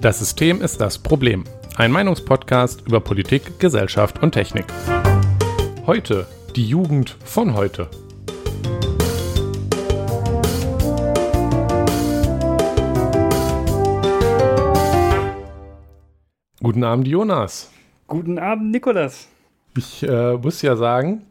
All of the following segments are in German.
Das System ist das Problem. Ein Meinungspodcast über Politik, Gesellschaft und Technik. Heute die Jugend von heute. Guten Abend, Jonas. Guten Abend, Nikolas. Ich äh, muss ja sagen,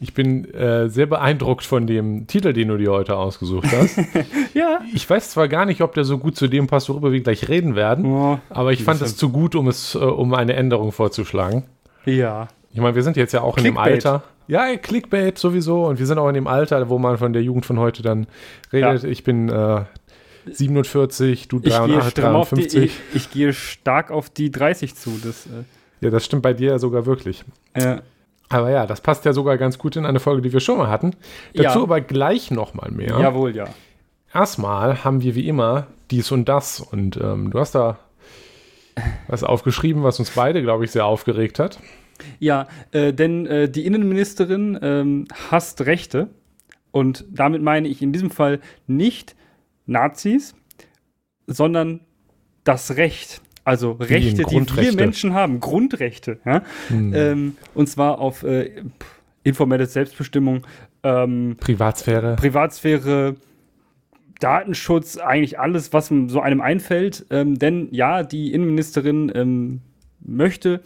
ich bin äh, sehr beeindruckt von dem Titel, den du dir heute ausgesucht hast. ja. Ich weiß zwar gar nicht, ob der so gut zu dem passt, worüber wir gleich reden werden, Oh, aber ich fand es zu gut, um es, äh, um eine Änderung vorzuschlagen. ja. Ich meine, wir sind jetzt ja auch in dem Clickbait. Alter. Ja, Clickbait sowieso. Und wir sind auch in dem Alter, wo man von der Jugend von heute dann redet. Ich bin äh, 47, du Ich gehe, 83, stramm auf die, 53. ich, ich gehe stark auf die 30 zu. Das, Ja, das stimmt bei dir ja sogar wirklich. äh, äh, Aber ja, das passt ja sogar ganz gut in eine Folge, die wir schon mal hatten. Dazu Ja. aber gleich nochmal mehr. Jawohl, ja. Erstmal haben wir wie immer dies und das. Und ähm, du hast da was aufgeschrieben, was uns beide, glaube ich, sehr aufgeregt hat. Ja, äh, denn äh, die Innenministerin ähm, hasst Rechte. Und damit meine ich in diesem Fall nicht Nazis, sondern das Recht. Also Rechte, die wir. Menschen haben. Grundrechte. Ja? Hm. Ähm, und zwar auf äh, informelle Selbstbestimmung, ähm, Privatsphäre. Privatsphäre, Datenschutz, eigentlich alles, was so einem einfällt. Ähm, denn ja, die Innenministerin ähm, möchte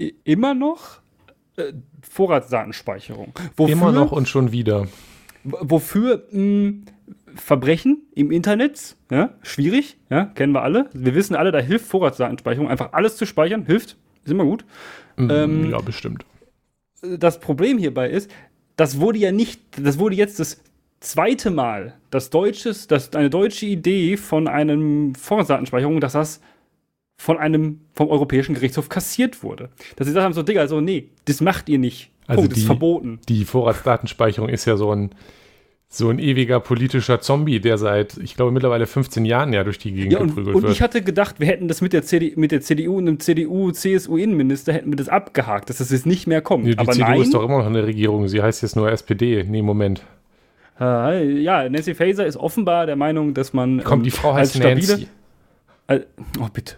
i- immer noch äh, Vorratsdatenspeicherung. Wofür, Immer noch und schon wieder. Wofür mh, Verbrechen im Internet, ja, schwierig, ja, kennen wir alle. Wir wissen alle, da hilft Vorratsdatenspeicherung. Einfach alles zu speichern, hilft, ist immer gut. Ähm, ja, bestimmt. das Problem hierbei ist, das wurde ja nicht, das wurde jetzt das zweite Mal, das deutsches, das eine deutsche Idee von einem Vorratsdatenspeicherung, dass das von einem vom Europäischen Gerichtshof kassiert wurde. Dass sie gesagt haben, so Digga, so nee, das macht ihr nicht. Also Punkt, das die- ist verboten. Die Vorratsdatenspeicherung ist ja so ein, so ein ewiger politischer Zombie, der seit, ich glaube, mittlerweile 15 Jahren ja durch die Gegend Ja, und, geprügelt und wird. ich hatte gedacht, wir hätten das mit der, CD, mit der CDU und dem CDU-CSU-Innenminister hätten wir das abgehakt, dass das jetzt nicht mehr kommt. Nee, die Aber CDU nein, ist doch immer noch in der Regierung. Sie heißt jetzt nur SPD. Nee, Moment. äh, ja, Nancy Faeser ist offenbar der Meinung, dass man Komm, ähm, die Frau als heißt stabile- Nancy. Äh, oh, bitte.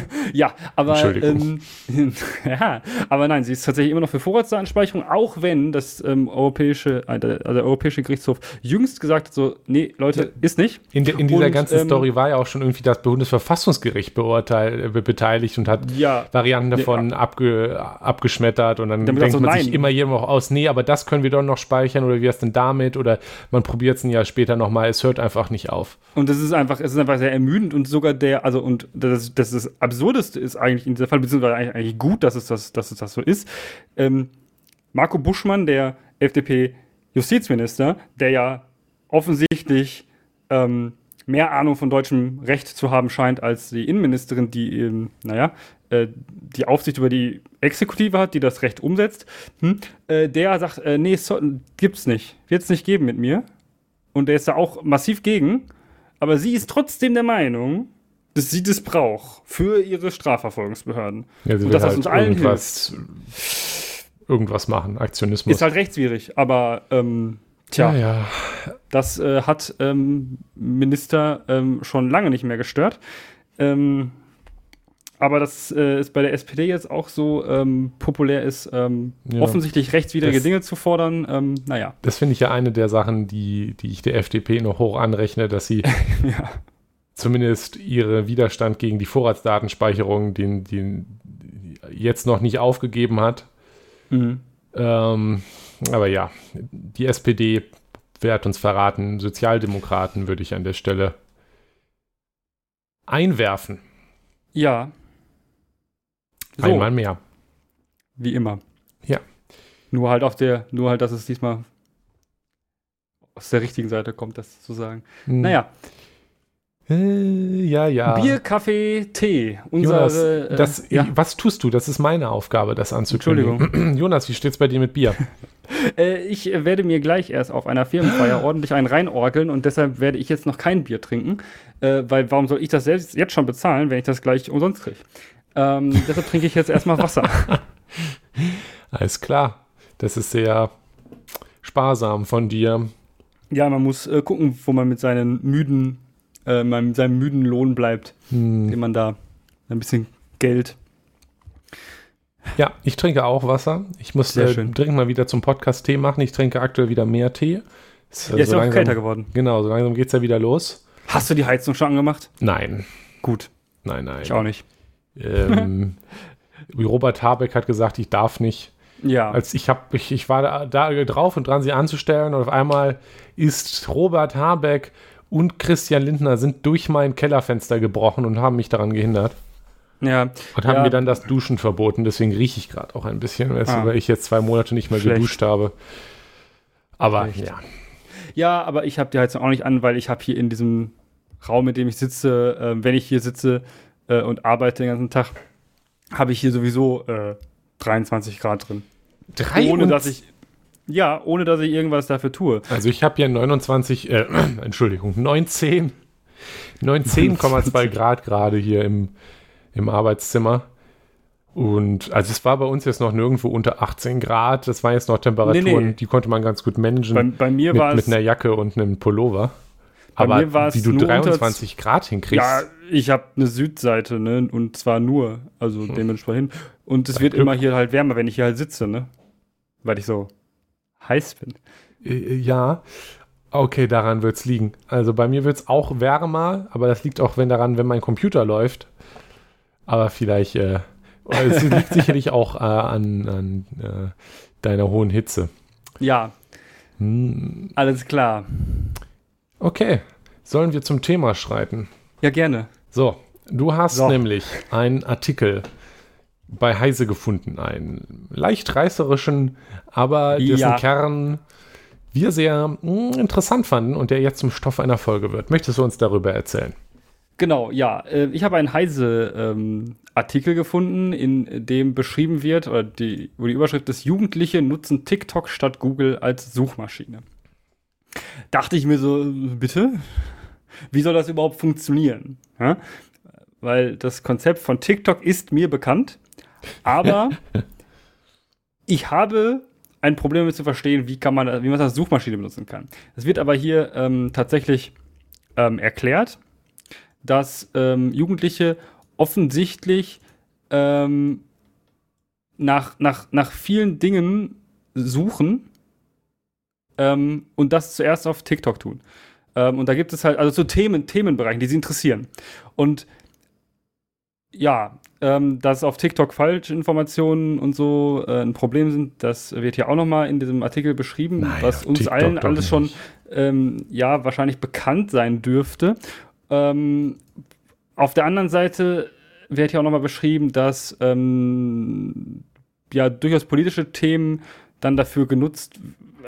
ja, aber ähm, ja, aber nein, sie ist tatsächlich immer noch für Vorratsdatenspeicherung, auch wenn das ähm, europäische, äh, der, also der Europäische Gerichtshof jüngst gesagt hat, so, nee, Leute, ist nicht. In, de, in dieser Und, ganzen ähm, Story war ja auch schon irgendwie das Bundesverfassungsgericht beurteilt, äh, beteiligt und hat Ja, Varianten davon abge, abgeschmettert und dann denkt so, man sich nein. immer jedem auch aus, nee, aber das können wir doch noch speichern oder wie ist denn damit oder man probiert es ein Jahr später nochmal, es hört einfach nicht auf. und das ist einfach, es ist einfach sehr ermüdend und sogar der, also und das, das, das Absurdeste ist eigentlich in dieser Fall, beziehungsweise eigentlich, eigentlich gut, dass es das, dass es das so ist. Ähm, Marco Buschmann, der FDP-Justizminister, der ja offensichtlich ähm, mehr Ahnung von deutschem Recht zu haben scheint als die Innenministerin, die, ähm, naja, äh, die Aufsicht über die Exekutive hat, die das Recht umsetzt, hm, äh, der sagt, äh, nee, so, gibt's nicht, wird's nicht geben mit mir. Und der ist da auch massiv gegen, aber sie ist trotzdem der Meinung, dass sie das braucht für ihre Strafverfolgungsbehörden. Ja, sie Und dass das halt uns allen irgendwas, irgendwas machen, Aktionismus. Ist halt rechtswidrig, aber ähm, tja, ja, ja. das äh, hat ähm, Minister ähm, schon lange nicht mehr gestört. Ähm, aber dass äh, es bei der SPD jetzt auch so ähm, populär ist, ähm, Ja. offensichtlich rechtswidrige Das- Dinge zu fordern, naja. Das finde ich ja eine der Sachen, die, die ich der FDP noch hoch anrechne, dass sie ja. Zumindest ihre Widerstand gegen die Vorratsdatenspeicherung, den, den jetzt noch nicht aufgegeben hat. Mhm. Ähm, aber ja, die SPD wer hat uns verraten. Sozialdemokraten würde ich an der Stelle einwerfen. Ja. So, Einmal mehr. wie immer. Ja. Nur halt auf der, nur halt, dass es diesmal aus der richtigen Seite kommt, das zu sagen. Hm. Naja, ja, ja. Bier, Kaffee, Tee. Jonas, Unsere, äh, das, ja. was tust du? Das ist meine Aufgabe, das anzukündigen. Jonas, wie steht's bei dir mit Bier? Äh, ich äh, werde mir gleich erst auf einer Firmenfeier ordentlich einen reinorgeln und deshalb werde ich jetzt noch kein Bier trinken, äh, weil warum soll ich das selbst jetzt schon bezahlen, wenn ich das gleich umsonst kriege? Ähm, deshalb trinke ich jetzt erstmal Wasser. Alles klar. Das ist sehr sparsam von dir. Ja, man muss äh, gucken, wo man mit seinen müden, äh, seinem müden Lohn bleibt, hm. den man da ein bisschen Geld. Ja, ich trinke auch Wasser. Ich muss äh, dringend mal wieder zum Podcast Tee machen. Ich trinke aktuell wieder mehr Tee. Ist, äh, ja, ist so auch langsam, kälter geworden. Genau, so langsam geht es ja wieder los. Hast du die Heizung schon angemacht? Nein. Gut. Nein, nein. Ich auch nicht. Ähm, wie Robert Habeck hat gesagt, ich darf nicht. Ja. Als ich habe, ich, ich war da, da drauf und dran, sie anzustellen und auf einmal ist Robert Habeck und Christian Lindner sind durch mein Kellerfenster gebrochen und haben mich daran gehindert. Ja. Und haben ja. mir dann das Duschen verboten. Deswegen rieche ich gerade auch ein bisschen, ah. weil ich jetzt zwei Monate nicht mehr Schlecht. geduscht habe. Aber Schlecht. ja. Ja, aber ich habe die Heizung auch nicht an, weil ich habe hier in diesem Raum, in dem ich sitze, äh, wenn ich hier sitze äh, und arbeite den ganzen Tag, habe ich hier sowieso äh, 23 Grad drin. Ohne dass ich ja, ohne dass ich irgendwas dafür tue. Also ich habe hier 29, äh, Entschuldigung, 19, 19,2 Grad gerade hier im, im Arbeitszimmer. Und also es war bei uns jetzt noch nirgendwo unter 18 Grad. Das waren jetzt noch Temperaturen, nee, nee. die konnte man ganz gut managen. Bei, bei mir mit, war mit einer Jacke und einem Pullover. Aber wie du 23 Grad hinkriegst. Ja, ich habe eine Südseite, ne? Und zwar nur, also hm. dementsprechend. Und es wird Glück. immer hier halt wärmer, wenn ich hier halt sitze, ne? Weil ich so heiß bin. Äh, ja. Okay, daran wird es liegen. Also bei mir wird es auch wärmer, aber das liegt auch wenn daran, wenn mein Computer läuft. Aber vielleicht, äh, es liegt sicherlich auch äh, an, an äh, deiner hohen Hitze. Ja. Hm. Alles klar. Okay, sollen wir zum Thema schreiten? Ja, gerne. So, du hast so. nämlich einen Artikel bei Heise gefunden, einen leicht reißerischen, aber dessen ja. Kern wir sehr mh, hm, interessant fanden und der jetzt zum Stoff einer Folge wird. Möchtest du uns darüber erzählen? Genau, ja. Äh, ich habe einen Heise-Artikel ähm, gefunden, in dem beschrieben wird, oder die, wo die Überschrift ist, Jugendliche nutzen TikTok statt Google als Suchmaschine dachte ich mir so, bitte? Wie soll das überhaupt funktionieren? Ja? Weil das Konzept von TikTok ist mir bekannt, aber ich habe ein Problem damit zu verstehen, wie, kann man, wie man das als Suchmaschine benutzen kann. Es wird aber hier ähm, tatsächlich ähm, erklärt, dass ähm, Jugendliche offensichtlich ähm, nach, nach, nach vielen Dingen suchen, ähm, und das zuerst auf TikTok tun. Ähm, und da gibt es halt, also so Themen, Themenbereichen, die sie interessieren. Und ja, ähm, dass auf TikTok Falschinformationen und so äh, ein Problem sind, das wird ja auch nochmal in diesem Artikel beschrieben, naja, was uns TikTok allen alles schon ähm, ja wahrscheinlich bekannt sein dürfte. Ähm, auf der anderen Seite wird ja auch nochmal beschrieben, dass ähm, ja durchaus politische Themen dann dafür genutzt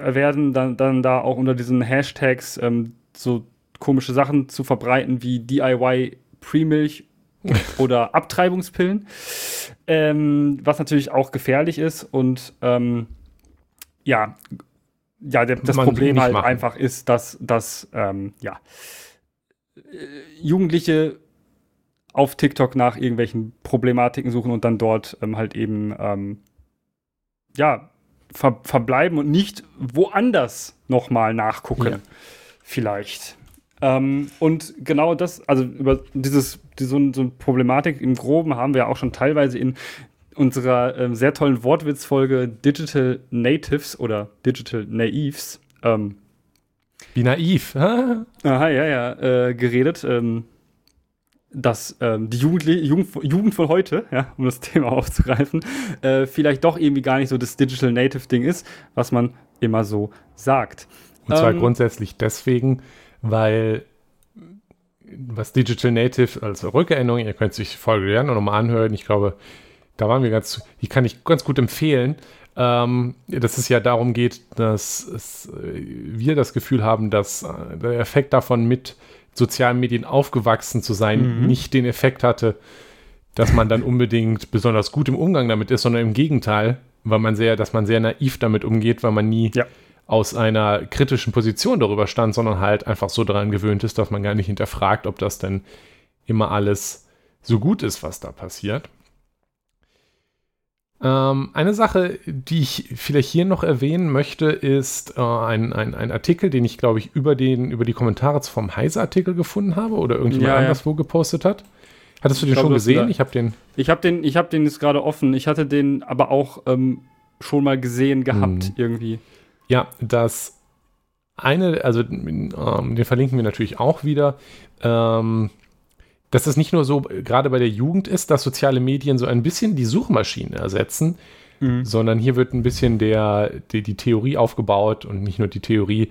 werden, dann, dann da auch unter diesen Hashtags ähm, so komische Sachen zu verbreiten wie DIY Pre-Milch oder Abtreibungspillen, ähm, was natürlich auch gefährlich ist und ähm, ja, ja, der, das Man Problem halt machen. einfach ist, dass, dass ähm, ja, äh, Jugendliche auf TikTok nach irgendwelchen Problematiken suchen und dann dort ähm, halt eben ähm, ja ver verbleiben und nicht woanders nochmal nachgucken. Ja. Vielleicht. Ähm, und genau das, also über dieses, die, so, so eine Problematik im Groben haben wir auch schon teilweise in unserer ähm, sehr tollen Wortwitzfolge Digital Natives oder Digital Naives. Ähm, Wie naiv. aha, ja, ja, äh, geredet. Ähm, dass ähm, die Jugendli Jugend, Jugend von heute, ja, um das Thema aufzugreifen, äh, vielleicht doch irgendwie gar nicht so das Digital Native Ding ist, was man immer so sagt. Und zwar ähm, grundsätzlich deswegen, weil was Digital Native als Rückerinnerung, ihr könnt sich die Folge lernen und nochmal anhören. Ich glaube, da waren wir ganz, die kann ich ganz gut empfehlen, ähm, dass es ja darum geht, dass es, äh, wir das Gefühl haben, dass äh, der Effekt davon mit sozialen Medien aufgewachsen zu sein, mhm. nicht den Effekt hatte, dass man dann unbedingt besonders gut im Umgang damit ist, sondern im Gegenteil, weil man sehr, dass man sehr naiv damit umgeht, weil man nie ja. Aus einer kritischen Position darüber stand, sondern halt einfach so daran gewöhnt ist, dass man gar nicht hinterfragt, ob das denn immer alles so gut ist, was da passiert. Ähm, eine Sache, die ich vielleicht hier noch erwähnen möchte, ist äh, ein, ein, ein Artikel, den ich, glaube ich, über, den, über die Kommentare vom Heise-Artikel gefunden habe oder irgendjemand Ja, ja. anderswo gepostet hat. Hattest du den glaub, schon gesehen? Ich habe den. Ich habe den, ich hab den jetzt gerade offen. Ich hatte den aber auch ähm, schon mal gesehen gehabt, Hm. irgendwie. Ja, das eine, also ähm, den verlinken wir natürlich auch wieder, ähm, dass es nicht nur so gerade bei der Jugend ist, dass soziale Medien so ein bisschen die Suchmaschine ersetzen, sondern hier wird ein bisschen der, die, die Theorie aufgebaut und nicht nur die Theorie,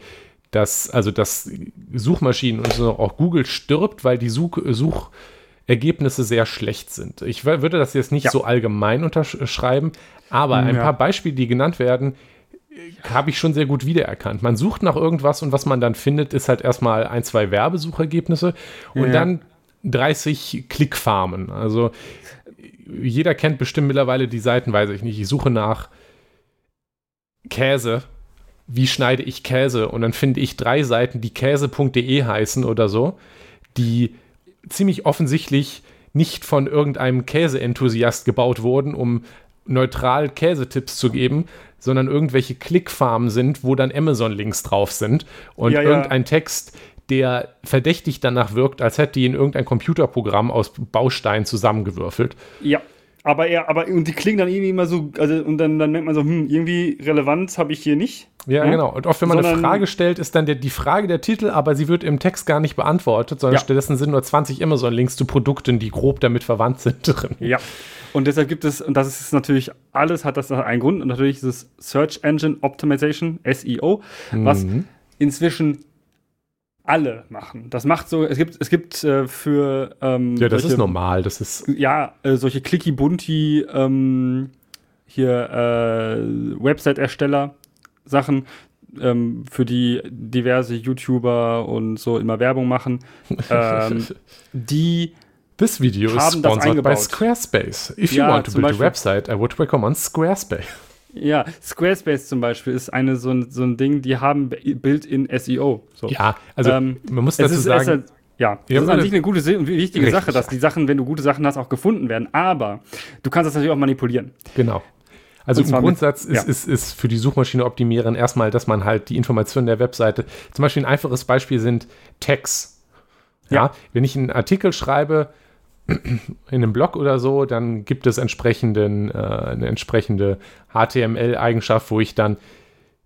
dass also dass Suchmaschinen und so auch Google stirbt, weil die Such, Suchergebnisse sehr schlecht sind. Ich wür- würde das jetzt nicht Ja. so allgemein unterschreiben, aber ein Ja. paar Beispiele, die genannt werden, habe ich schon sehr gut wiedererkannt. Man sucht nach irgendwas und was man dann findet, ist halt erstmal ein, zwei Werbesuchergebnisse und Ja. dann 30 Klickfarmen. Also jeder kennt bestimmt mittlerweile die Seiten, weiß ich nicht. Ich suche nach Käse. Wie schneide ich Käse? Und dann finde ich drei Seiten, die käse.de heißen oder so, die ziemlich offensichtlich nicht von irgendeinem Käseenthusiast gebaut wurden, um neutral Käsetipps zu geben, sondern irgendwelche Klickfarmen sind, wo dann Amazon-Links drauf sind und Ja, ja. irgendein Text, der verdächtig danach wirkt, als hätte ihn irgendein Computerprogramm aus Bausteinen zusammengewürfelt. Ja. Aber er, aber, und die klingen dann irgendwie immer so, also, und dann, dann merkt man so, hm, irgendwie Relevanz habe ich hier nicht. Ja, Ja? genau. Und oft, wenn man eine Sondern- Frage stellt, ist dann der, die Frage der Titel, aber sie wird im Text gar nicht beantwortet, sondern Ja. stattdessen sind nur 20 Amazon-Links zu Produkten, die grob damit verwandt sind drin. Ja. Und deshalb gibt es, und das ist natürlich, alles hat das einen Grund, und natürlich ist es Search Engine Optimization, SEO, was Mhm. inzwischen alle machen. Das macht so, es gibt, es gibt äh, für ähm, Ja, das solche- ist normal. Das ist ja, äh, solche clicky bunti ähm, hier äh, Website-Ersteller Sachen, ähm, für die diverse YouTuber und so immer Werbung machen, ähm, die This video is sponsored by. Squarespace. If Ja, you want to build Beispiel. a website, I would recommend Squarespace. Ja, Squarespace zum Beispiel ist eine so ein, so ein Ding, die haben Bild in SEO. So. Ja, also Ähm, man muss dazu ist, sagen, ist, ja, das ist an sich eine gute und wichtige Sache, dass die Sachen, wenn du gute Sachen hast, auch gefunden werden. Aber du kannst das natürlich auch manipulieren. genau. Also im zwar mit- Grundsatz ist, ja. ist, ist für die Suchmaschine optimieren erstmal, dass man halt die Informationen der Webseite, zum Beispiel ein einfaches Beispiel sind Tags. Ja, Ja. wenn ich einen Artikel schreibe in einem Blog oder so, dann gibt es entsprechenden, äh, eine entsprechende HTML-Eigenschaft, wo ich dann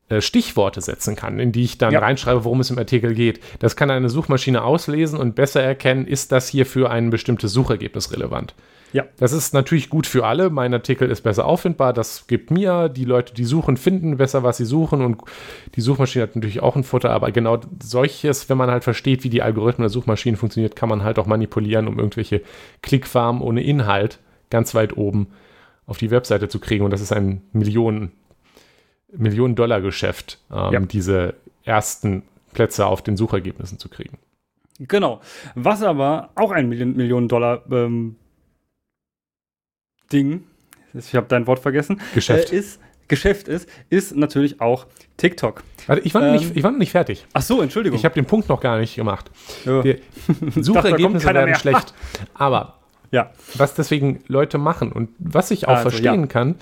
äh, Stichworte setzen kann, in die ich dann Ja. reinschreibe, worum es im Artikel geht. Das kann eine Suchmaschine auslesen und besser erkennen, ist das hier für ein bestimmtes Suchergebnis relevant. Ja. Das ist natürlich gut für alle. Mein Artikel ist besser auffindbar. Das gibt mir, die Leute, die suchen, finden besser, was sie suchen. Und die Suchmaschine hat natürlich auch ein Futter. Aber genau solches, wenn man halt versteht, wie die Algorithmen der Suchmaschinen funktioniert, kann man halt auch manipulieren, um irgendwelche Klickfarmen ohne Inhalt ganz weit oben auf die Webseite zu kriegen. Und das ist ein Millionen, Millionen-Dollar-Geschäft, ähm, Ja. diese ersten Plätze auf den Suchergebnissen zu kriegen. Genau. Was aber auch ein Million, Millionen Dollar ähm, Ding, ich habe dein Wort vergessen, Geschäft. Äh, ist, Geschäft ist, ist natürlich auch TikTok. Warte, ich war, noch ähm, nicht, ich war noch nicht fertig. Ach so, Entschuldigung. Ich habe den Punkt noch gar nicht gemacht. ja. Die Suchergebnisse werden mehr. schlecht. Aber ja. was deswegen Leute machen und was ich auch Also, verstehen ja. kann,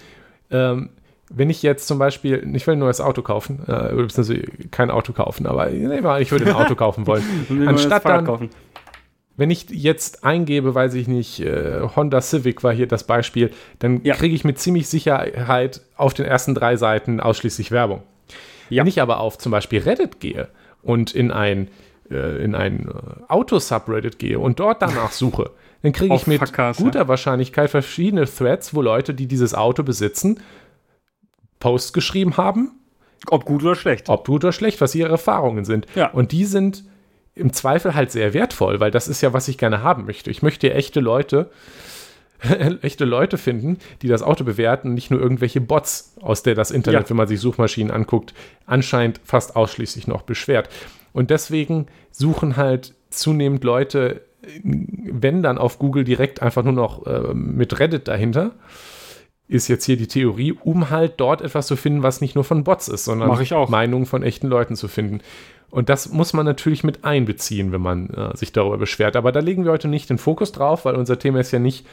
ähm, wenn ich jetzt zum Beispiel, ich will ein neues Auto kaufen, äh, beziehungsweise kein Auto kaufen, aber nee, ich würde ein Auto kaufen wollen. Anstatt dann, kaufen. Wenn ich jetzt eingebe, weiß ich nicht, äh, Honda Civic war hier das Beispiel, dann Ja. kriege ich mit ziemlich Sicherheit auf den ersten drei Seiten ausschließlich Werbung. Ja. Wenn ich aber auf zum Beispiel Reddit gehe und in ein, äh, in ein äh, Auto-Subreddit gehe und dort danach suche, dann kriege ich mit Fuckcast, guter Wahrscheinlichkeit verschiedene Threads, wo Leute, die dieses Auto besitzen, Posts geschrieben haben, Ob gut oder schlecht. ob gut oder schlecht, was ihre Erfahrungen sind. Ja. Und die sind im Zweifel halt sehr wertvoll, weil das ist ja, was ich gerne haben möchte. Ich möchte echte Leute, echte Leute finden, die das Auto bewerten, nicht nur irgendwelche Bots, aus der das Internet, Ja. wenn man sich Suchmaschinen anguckt, anscheinend fast ausschließlich noch beschwert. Und deswegen suchen halt zunehmend Leute, wenn dann auf Google direkt einfach nur noch äh, mit Reddit dahinter, ist jetzt hier die Theorie, um halt dort etwas zu finden, was nicht nur von Bots ist, sondern auch. Meinungen von echten Leuten zu finden. Und das muss man natürlich mit einbeziehen, wenn man äh, sich darüber beschwert. Aber da legen wir heute nicht den Fokus drauf, weil unser Thema ist ja nicht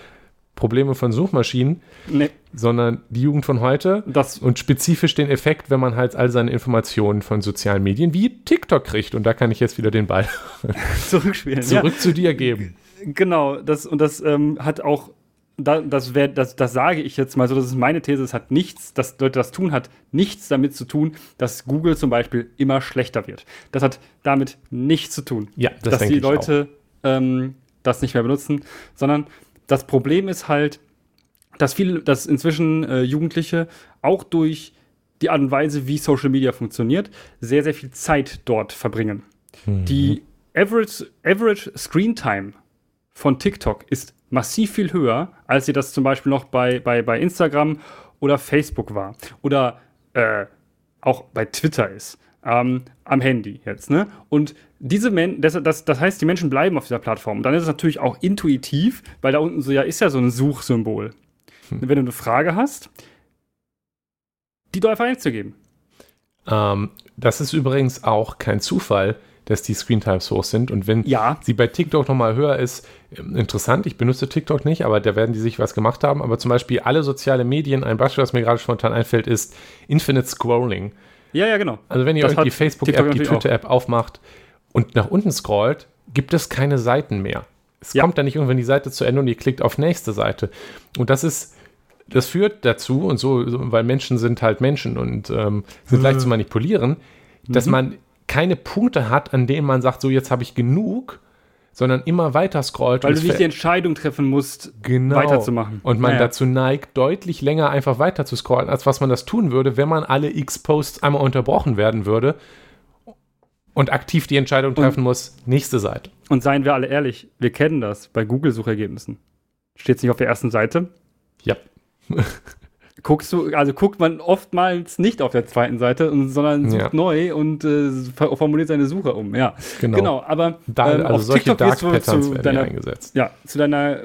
Probleme von Suchmaschinen, Nee, sondern die Jugend von heute das, und spezifisch den Effekt, wenn man halt all seine Informationen von sozialen Medien wie TikTok kriegt. Und da kann ich jetzt wieder den Ball zurückspielen. zurück zu dir geben. Genau, das und das ähm, hat auch, das, wär, das, das sage ich jetzt mal so, das ist meine These, es hat nichts, dass Leute das tun, hat nichts damit zu tun, dass Google zum Beispiel immer schlechter wird. Das hat damit nichts zu tun, Ja, das dass die Leute ähm, das nicht mehr benutzen, sondern das Problem ist halt, dass viele, dass inzwischen äh, Jugendliche auch durch die Art und Weise, wie Social Media funktioniert, sehr, sehr viel Zeit dort verbringen. Die Average, Average Screen Time von TikTok ist massiv viel höher, als sie das zum Beispiel noch bei, bei, bei Instagram oder Facebook war. Oder äh, auch bei Twitter ist. Ähm, am Handy jetzt, ne? Und diese Men das, das, das heißt, die Menschen bleiben auf dieser Plattform. Und dann ist es natürlich auch intuitiv, weil da unten so ja ist ja so ein Suchsymbol. Wenn du eine Frage hast, die du einfach einzugeben. Ähm, das ist übrigens auch kein Zufall, dass die Screentimes hoch sind. Und wenn Ja. sie bei TikTok nochmal höher ist, ähm, interessant, ich benutze TikTok nicht, aber da werden die sich was gemacht haben. Aber zum Beispiel alle soziale Medien, ein Beispiel, was mir gerade spontan einfällt, ist Infinite Scrolling. Ja, ja, genau. Also wenn ihr Das euch die Facebook-App, die. Twitter-App aufmacht und nach unten scrollt, gibt es keine Seiten mehr. Es Ja. kommt dann nicht irgendwann die Seite zu Ende und ihr klickt auf nächste Seite. Und das ist, das führt dazu, und so, so weil Menschen sind halt Menschen und ähm, sind leicht zu manipulieren, dass Mhm. man keine Punkte hat, an denen man sagt, so jetzt habe ich genug, sondern immer weiter scrollt. Weil und du nicht die Entscheidung treffen musst, genau. weiterzumachen. Und man Ja, ja. dazu neigt, deutlich länger einfach weiter zu scrollen, als was man das tun würde, wenn man alle X-Posts einmal unterbrochen werden würde und aktiv die Entscheidung treffen muss, nächste Seite. Und seien wir alle ehrlich, wir kennen das bei Google-Suchergebnissen. Steht es nicht auf der ersten Seite? Ja. Guckst du, also guckt man oftmals nicht auf der zweiten Seite, sondern sucht Ja. neu und äh, formuliert seine Suche um. Ja, Genau. genau. aber Da, ähm, also auf solche TikTok Dark du Patterns zu werden deiner, eingesetzt. ja, zu deiner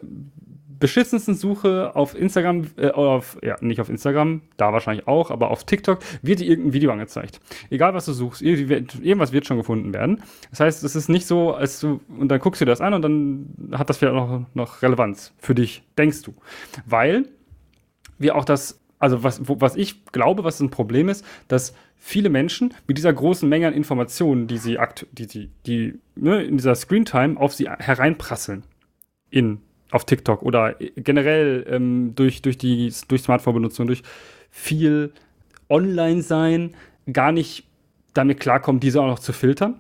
beschissensten Suche auf Instagram, äh, auf, ja, nicht auf Instagram, da wahrscheinlich auch, aber auf TikTok wird dir irgendein Video angezeigt. Egal, was du suchst, irgendwas wird schon gefunden werden. Das heißt, es ist nicht so, als du, und dann guckst du dir das an und dann hat das vielleicht noch, noch Relevanz für dich, denkst du. Weil wir auch das, also was, wo, was ich glaube, was ein Problem ist, dass viele Menschen mit dieser großen Menge an Informationen, die sie akt, die sie, die ne, in dieser Screentime auf sie hereinprasseln, in auf TikTok oder generell ähm, durch, durch die durch Smartphone-Benutzung, durch viel Online-Sein, gar nicht damit klarkommen, diese auch noch zu filtern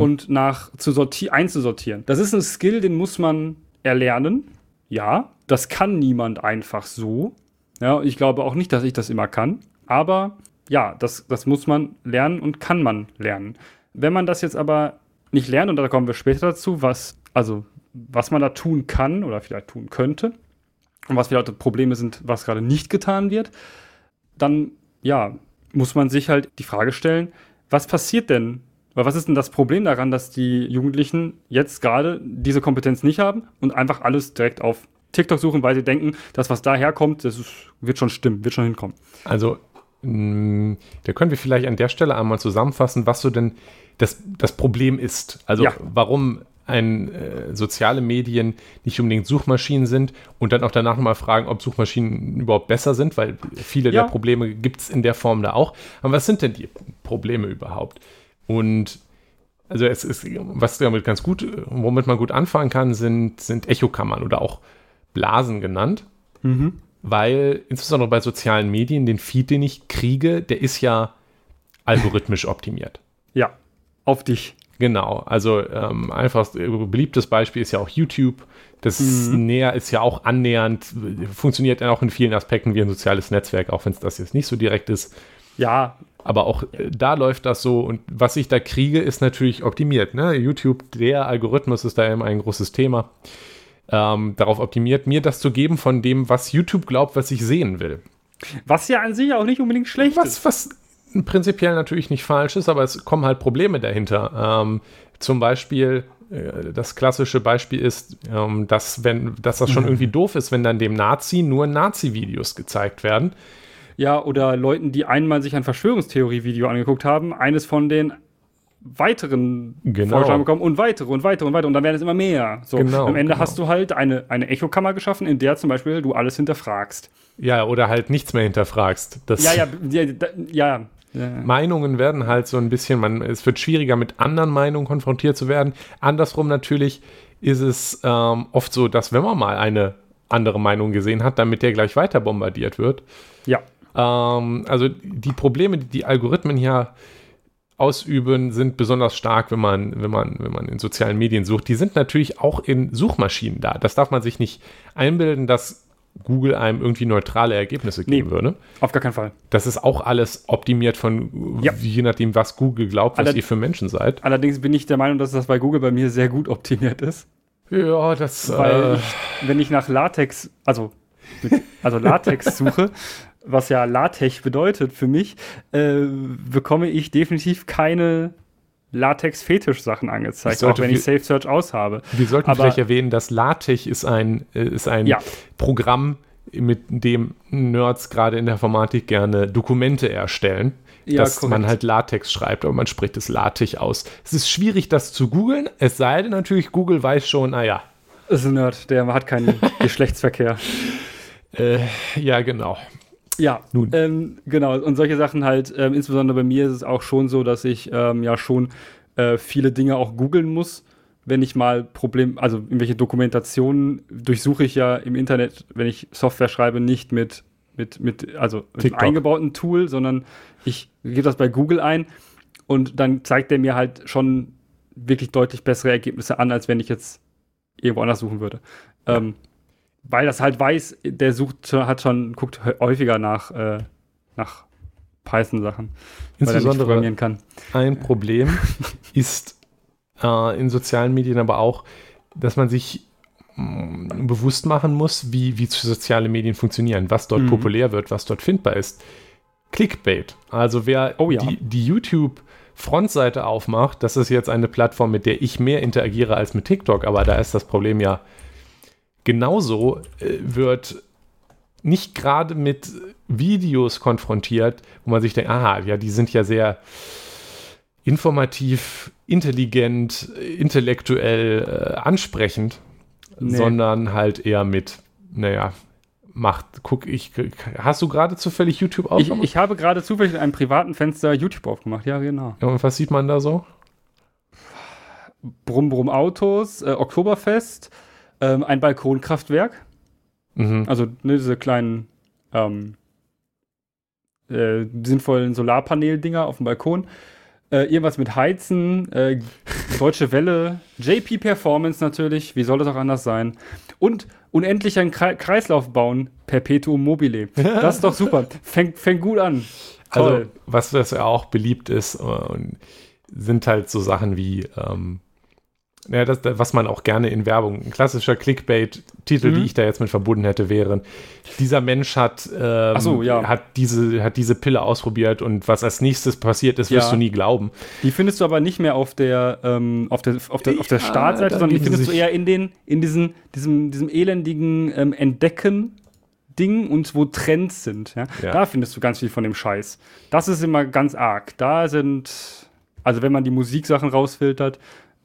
und nach zu sorti einzusortieren. Das ist ein Skill, den muss man erlernen. Ja, das kann niemand einfach so. Ja, ich glaube auch nicht, dass ich das immer kann. Aber ja, das, das muss man lernen und kann man lernen. Wenn man das jetzt aber nicht lernt, und da kommen wir später dazu, was, also, was man da tun kann oder vielleicht tun könnte und was vielleicht Probleme sind, was gerade nicht getan wird, dann, ja, muss man sich halt die Frage stellen, was passiert denn? Weil was ist denn das Problem daran, dass die Jugendlichen jetzt gerade diese Kompetenz nicht haben und einfach alles direkt auf TikTok suchen, weil sie denken, das, was daherkommt, das ist, wird schon stimmen, wird schon hinkommen. Also, mh, da können wir vielleicht an der Stelle einmal zusammenfassen, was so denn das, das Problem ist. Also, Ja. warum ein, äh, soziale Medien nicht unbedingt Suchmaschinen sind und dann auch danach nochmal fragen, ob Suchmaschinen überhaupt besser sind, weil viele Ja. der Probleme gibt es in der Form da auch. Aber was sind denn die Probleme überhaupt? Und also es ist, was damit ganz gut, womit man gut anfangen kann, sind, sind Echokammern oder auch Blasen genannt weil insbesondere bei sozialen Medien den Feed, den ich kriege, der ist ja algorithmisch optimiert. Ja, auf dich. Genau, also ähm, einfach äh, beliebtes Beispiel ist ja auch YouTube. Das näher ist ja auch annähernd, äh, funktioniert ja auch in vielen Aspekten wie ein soziales Netzwerk, auch wenn es das jetzt nicht so direkt ist. Ja, Aber auch äh, da läuft das so und was ich da kriege, ist natürlich optimiert. Ne? YouTube, der Algorithmus ist da immer ein großes Thema. Ähm, darauf optimiert, mir das zu geben von dem, was YouTube glaubt, was ich sehen will. was ja an sich auch nicht unbedingt schlecht ist. Was, was prinzipiell natürlich nicht falsch ist, aber es kommen halt Probleme dahinter. Ähm, zum Beispiel, äh, das klassische Beispiel ist, ähm, dass, wenn, dass das schon irgendwie doof ist, wenn dann dem Nazi nur Nazi-Videos gezeigt werden. Ja, oder Leuten, die einmal sich ein Verschwörungstheorie-Video angeguckt haben, eines von den weiteren Genau. Vorschlägen bekommen und weitere und weitere und weitere und dann werden es immer mehr. So, Genau, am Ende genau. hast du halt eine, eine Echokammer geschaffen, in der zum Beispiel du alles hinterfragst. Ja, oder halt nichts mehr hinterfragst. Das Ja, ja, ja, ja. ja. Meinungen werden halt so ein bisschen, man, es wird schwieriger, mit anderen Meinungen konfrontiert zu werden. Andersrum natürlich ist es ähm, oft so, dass wenn man mal eine andere Meinung gesehen hat, dann mit der gleich weiter bombardiert wird. ja. Ähm, also die Probleme, die die Algorithmen hier ausüben, sind besonders stark, wenn man, wenn man, wenn man in sozialen Medien sucht. Die sind natürlich auch in Suchmaschinen da. Das darf man sich nicht einbilden, dass Google einem irgendwie neutrale Ergebnisse geben Nee. würde. Auf gar keinen Fall. Das ist auch alles optimiert von, Ja. je nachdem, was Google glaubt, was Aller- ihr für Menschen seid. Allerdings bin ich der Meinung, dass das bei Google bei mir sehr gut optimiert ist. Ja, das, Weil äh, ich, wenn ich nach Latex, also, also Latex suche, was ja LaTeX bedeutet für mich, äh, bekomme ich definitiv keine Latex-Fetisch-Sachen angezeigt, sollte auch wenn ich Safe Search aushabe. wir sollten aber- vielleicht erwähnen, dass LaTeX ist ein, äh, ist ein Ja. Programm, mit dem Nerds gerade in der Informatik gerne Dokumente erstellen. Ja, dass korrekt. man halt Latex schreibt, aber man spricht es LaTeX aus. Es ist schwierig, das zu googeln, es sei denn natürlich, Google weiß schon, naja, Das ist ein Nerd, der hat keinen Geschlechtsverkehr. äh, ja, genau. Ja, Nun. Ähm, genau. Und solche Sachen halt, ähm, insbesondere bei mir ist es auch schon so, dass ich ähm, ja schon äh, viele Dinge auch googeln muss, wenn ich mal Problem, also irgendwelche Dokumentationen durchsuche ich ja im Internet, wenn ich Software schreibe, nicht mit, mit, mit also mit einem TikTok. eingebauten Tool, sondern ich gebe das bei Google ein und dann zeigt der mir halt schon wirklich deutlich bessere Ergebnisse an, als wenn ich jetzt irgendwo anders suchen würde. Ähm, weil das halt weiß, der sucht, hat schon, guckt hä- häufiger nach, äh, nach Python-Sachen, weil er nicht programmieren kann. ein Problem ist äh, in sozialen Medien aber auch, dass man sich mh, bewusst machen muss, wie, wie soziale Medien funktionieren, was dort Mhm. populär wird, was dort findbar ist. Clickbait. Also wer Oh ja. die, die YouTube Frontseite aufmacht, das ist jetzt eine Plattform, mit der ich mehr interagiere als mit TikTok, aber da ist das Problem ja genauso, äh, wird nicht gerade mit Videos konfrontiert, wo man sich denkt, aha, ja, die sind ja sehr informativ, intelligent, intellektuell äh, ansprechend, Nee. sondern halt eher mit, naja, macht, guck, ich, hast du gerade zufällig YouTube Ich, aufgemacht? ich habe gerade zufällig in einem privaten Fenster YouTube aufgemacht, ja, genau. Ja, und was sieht man da so? Brumm Brumm Autos, äh, Oktoberfest, ähm, ein Balkonkraftwerk, Mhm. also ne, diese kleinen ähm, äh, sinnvollen Solarpanel-Dinger auf dem Balkon. Äh, irgendwas mit Heizen, äh, Deutsche Welle, JP Performance natürlich, wie soll das auch anders sein? Und unendlich einen Kre Kreislauf bauen, Perpetuum mobile. Das ist doch super. Fängt, fängt gut an. Also, Toll. was das ja auch beliebt ist, äh, sind halt so Sachen wie, ähm, ja, das, was man auch gerne in Werbung, ein klassischer Clickbait-Titel, Mhm. die ich da jetzt mit verbunden hätte, wären, dieser Mensch hat, ähm, so, ja. hat, diese, hat diese Pille ausprobiert und was als nächstes passiert ist, wirst Ja. du nie glauben. Die findest du aber nicht mehr auf der, ähm, auf der, auf der, auf der Ja, Startseite, sondern die findest du eher in, den, in diesen, diesem, diesem elendigen ähm, Entdecken-Ding und wo Trends sind. Ja? Ja. Da findest du ganz viel von dem Scheiß. Das ist immer ganz arg. Da sind, also wenn man die Musiksachen rausfiltert,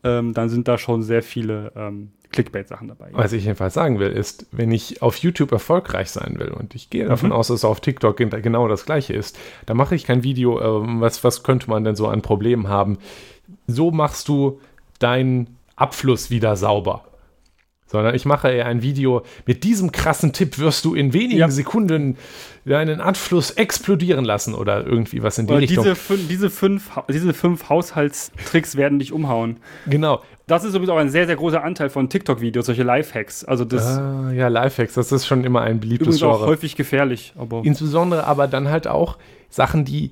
ähm, dann sind da schon sehr viele ähm, Clickbait-Sachen dabei. Was ich jedenfalls sagen will, ist, wenn ich auf YouTube erfolgreich sein will und ich gehe davon Mhm. aus, dass auf TikTok gen- genau das gleiche ist, dann mache ich kein Video, ähm, was, was könnte man denn so an Problemen haben. So machst du deinen Abfluss wieder sauber. Sondern ich mache eher ein Video, mit diesem krassen Tipp wirst du in wenigen Ja. Sekunden deinen Anfluss explodieren lassen oder irgendwie was in die Oder Richtung. diese, fün diese, fünf, diese fünf Haushaltstricks werden dich umhauen. genau. Das ist übrigens auch ein sehr, sehr großer Anteil von TikTok-Videos, solche Lifehacks. Also das Ah, ja, Lifehacks, das ist schon immer ein beliebtes übrigens auch Genre. häufig gefährlich. Aber Insbesondere aber dann halt auch Sachen, die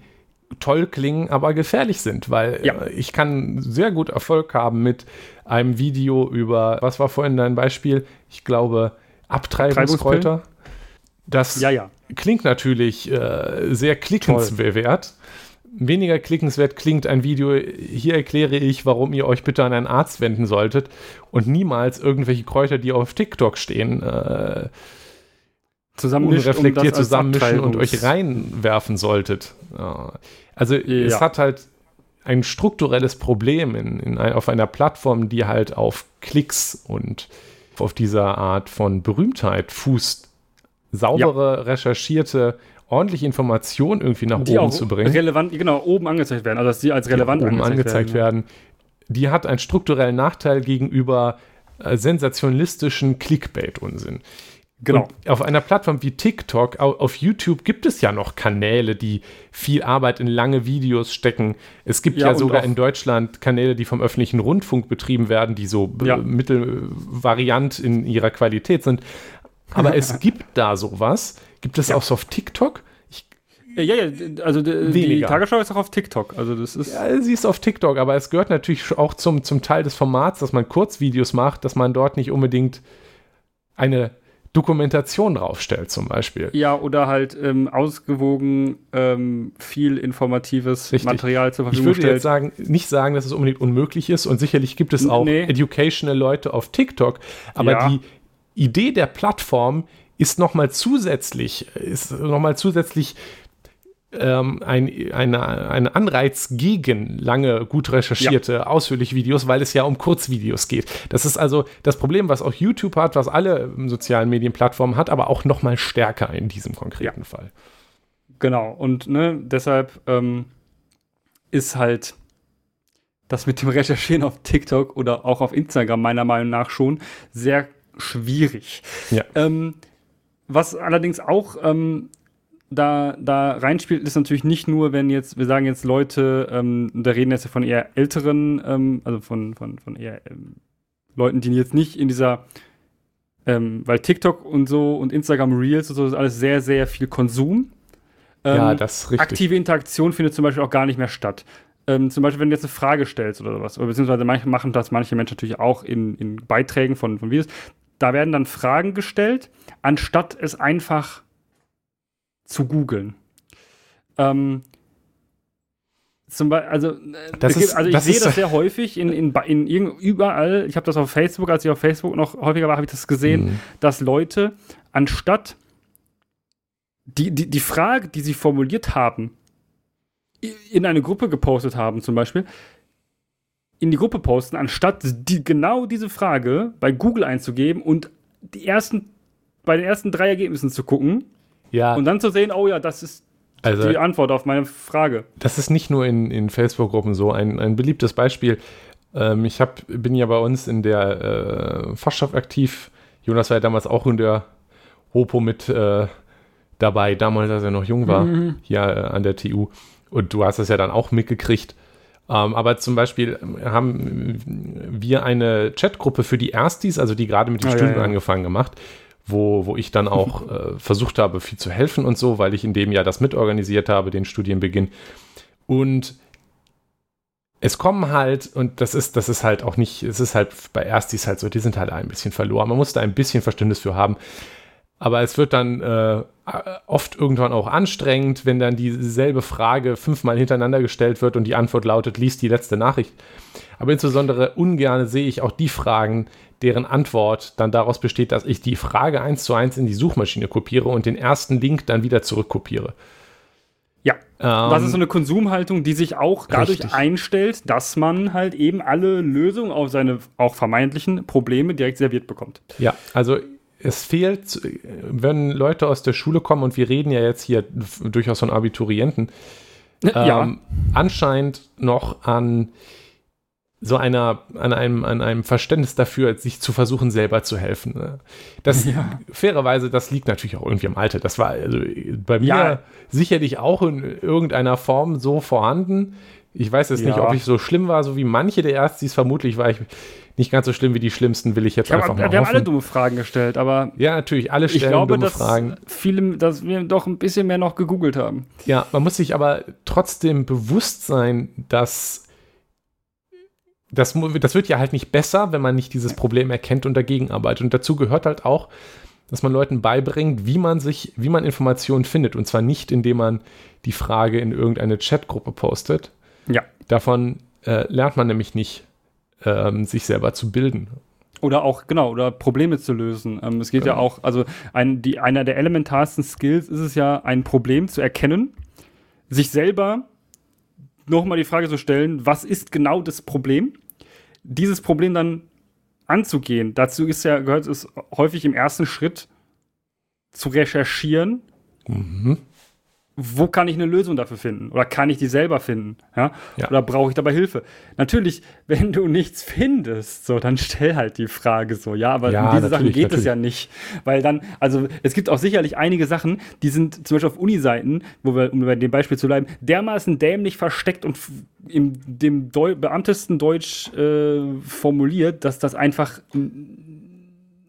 toll klingen, aber gefährlich sind, weil Ja. äh, ich kann sehr gut Erfolg haben mit einem Video über, was war vorhin dein Beispiel? Ich glaube, Abtreibungskräuter. Das ja, ja. klingt natürlich äh, sehr klickenswert. Weniger klickenswert klingt ein Video, hier erkläre ich, warum ihr euch bitte an einen Arzt wenden solltet und niemals irgendwelche Kräuter, die auf TikTok stehen, äh, Zusammenmischt, um unreflektiert als zusammenmischen und euch reinwerfen solltet. Ja. Also es Ja. hat halt ein strukturelles Problem in, in auf einer Plattform, die halt auf Klicks und auf dieser Art von Berühmtheit fußt, saubere, ja. recherchierte, ordentliche Informationen irgendwie nach die oben zu bringen. Relevant, genau, oben angezeigt werden, also dass sie als relevant oben angezeigt, angezeigt werden. werden. Die hat einen strukturellen Nachteil gegenüber äh, sensationalistischen Clickbait-Unsinn. Genau. Und auf einer Plattform wie TikTok, auf YouTube gibt es ja noch Kanäle, die viel Arbeit in lange Videos stecken. Es gibt ja, ja sogar in Deutschland Kanäle, die vom öffentlichen Rundfunk betrieben werden, die so ja. mittelvariant in ihrer Qualität sind. Aber es gibt da sowas. Gibt es ja. auch so auf TikTok? ja, ja, also Weniger. die Tagesschau ist auch auf TikTok. Also das ist. Ja, sie ist auf TikTok, aber es gehört natürlich auch zum, zum Teil des Formats, dass man Kurzvideos macht, dass man dort nicht unbedingt eine Dokumentation draufstellt, zum Beispiel. Ja, oder halt ähm, ausgewogen ähm, viel informatives Richtig. Material zur Verfügung Ich würde stellt. jetzt sagen, nicht sagen, dass es unbedingt unmöglich ist und sicherlich gibt es auch nee. educational Leute auf TikTok, aber ja. die Idee der Plattform ist nochmal zusätzlich, ist nochmal zusätzlich ähm, ein, eine, ein Anreiz gegen lange, gut recherchierte, ja. ausführliche Videos, weil es ja um Kurzvideos geht. Das ist also das Problem, was auch YouTube hat, was alle sozialen Medienplattformen hat, aber auch noch mal stärker in diesem konkreten ja. Fall. Genau, und ne, deshalb ähm, ist halt das mit dem Recherchieren auf TikTok oder auch auf Instagram meiner Meinung nach schon sehr schwierig. Ja. Ähm, was allerdings auch ähm, da, da reinspielt, ist natürlich nicht nur, wenn jetzt, wir sagen jetzt Leute, ähm, da reden jetzt von eher älteren, ähm, also von, von, von eher ähm, Leuten, die jetzt nicht in dieser, ähm, weil TikTok und so und Instagram Reels und so ist alles sehr, sehr viel Konsum. ja, ähm, das ist richtig. Aktive Interaktion findet zum Beispiel auch gar nicht mehr statt. Ähm, zum Beispiel, wenn du jetzt eine Frage stellst oder sowas, oder beziehungsweise manche machen das manche Menschen natürlich auch in, in Beiträgen von, von Videos, da werden dann Fragen gestellt, anstatt es einfach zu googeln. Ähm, zum Beispiel, also, äh, das ist, also ich sehe das sehr häufig in, in, in, in überall. Ich habe das auf Facebook, als ich auf Facebook noch häufiger war, habe ich das gesehen, mhm. dass Leute anstatt die, die, die Frage, die sie formuliert haben, in eine Gruppe gepostet haben, zum Beispiel, in die Gruppe posten, anstatt die, genau diese Frage bei Google einzugeben und die ersten, bei den ersten drei Ergebnissen zu gucken ja. Und dann zu sehen, oh ja, das ist also, die Antwort auf meine Frage. Das ist nicht nur in, in Facebook-Gruppen so. Ein, ein beliebtes Beispiel. Ähm, ich hab, bin ja bei uns in der äh, Fachschaft aktiv. Jonas war ja damals auch in der Hopo mit äh, dabei, damals, als er noch jung war, mhm. hier äh, an der TU. Und du hast das ja dann auch mitgekriegt. Ähm, aber zum Beispiel haben wir eine Chatgruppe für die Erstis, also die gerade mit dem oh, Studium ja, ja. angefangen gemacht wo, wo ich dann auch äh, versucht habe, viel zu helfen und so, weil ich in dem Jahr das mitorganisiert habe, den Studienbeginn. Und es kommen halt, und das ist, das ist halt auch nicht, es ist halt bei Erstis halt so, die sind halt ein bisschen verloren. Man muss da ein bisschen Verständnis für haben. Aber es wird dann äh, oft irgendwann auch anstrengend, wenn dann dieselbe Frage fünfmal hintereinander gestellt wird und die Antwort lautet, liest die letzte Nachricht. Aber insbesondere ungern sehe ich auch die Fragen, deren Antwort dann daraus besteht, dass ich die Frage eins zu eins in die Suchmaschine kopiere und den ersten Link dann wieder zurückkopiere. Ja, ähm, das ist so eine Konsumhaltung, die sich auch dadurch richtig. einstellt, dass man halt eben alle Lösungen auf seine auch vermeintlichen Probleme direkt serviert bekommt. Ja, also es fehlt, wenn Leute aus der Schule kommen und wir reden ja jetzt hier durchaus von Abiturienten, ja. ähm, anscheinend noch an so einer, an einem, an einem Verständnis dafür, sich zu versuchen, selber zu helfen. Ne? Das, ja. fairerweise, das liegt natürlich auch irgendwie im Alter. Das war also bei mir ja. sicherlich auch in irgendeiner Form so vorhanden. Ich weiß jetzt ja. nicht, ob ich so schlimm war, so wie manche der Erstis. Vermutlich war ich nicht ganz so schlimm wie die schlimmsten, will ich jetzt ich einfach hab, mal Wir hoffen. haben alle dumme Fragen gestellt, aber. Ja, natürlich, alle stellen ich glaube, dumme dass Fragen. Viele, dass wir doch ein bisschen mehr noch gegoogelt haben. Ja, man muss sich aber trotzdem bewusst sein, dass das, das wird ja halt nicht besser, wenn man nicht dieses Problem erkennt und dagegen arbeitet. Und dazu gehört halt auch, dass man Leuten beibringt, wie man sich, wie man Informationen findet. Und zwar nicht, indem man die Frage in irgendeine Chatgruppe postet. Ja. Davon äh, lernt man nämlich nicht, ähm, sich selber zu bilden. Oder auch, genau, oder Probleme zu lösen. Ähm, es geht genau. ja auch, also ein, die, einer der elementarsten Skills ist es ja, ein Problem zu erkennen, sich selber nochmal die Frage zu stellen, was ist genau das Problem? Dieses Problem dann anzugehen. Dazu ist ja, gehört es häufig im ersten Schritt zu recherchieren. Mhm wo kann ich eine Lösung dafür finden? Oder kann ich die selber finden? Ja? ja. Oder brauche ich dabei Hilfe? Natürlich, wenn du nichts findest, so, dann stell halt die Frage so, ja, aber ja, um diese Sachen geht natürlich. es ja nicht. Weil dann, also es gibt auch sicherlich einige Sachen, die sind zum Beispiel auf Uniseiten, wo wir, um bei dem Beispiel zu bleiben, dermaßen dämlich versteckt und in dem Deu beamtesten Deutsch äh, formuliert, dass das einfach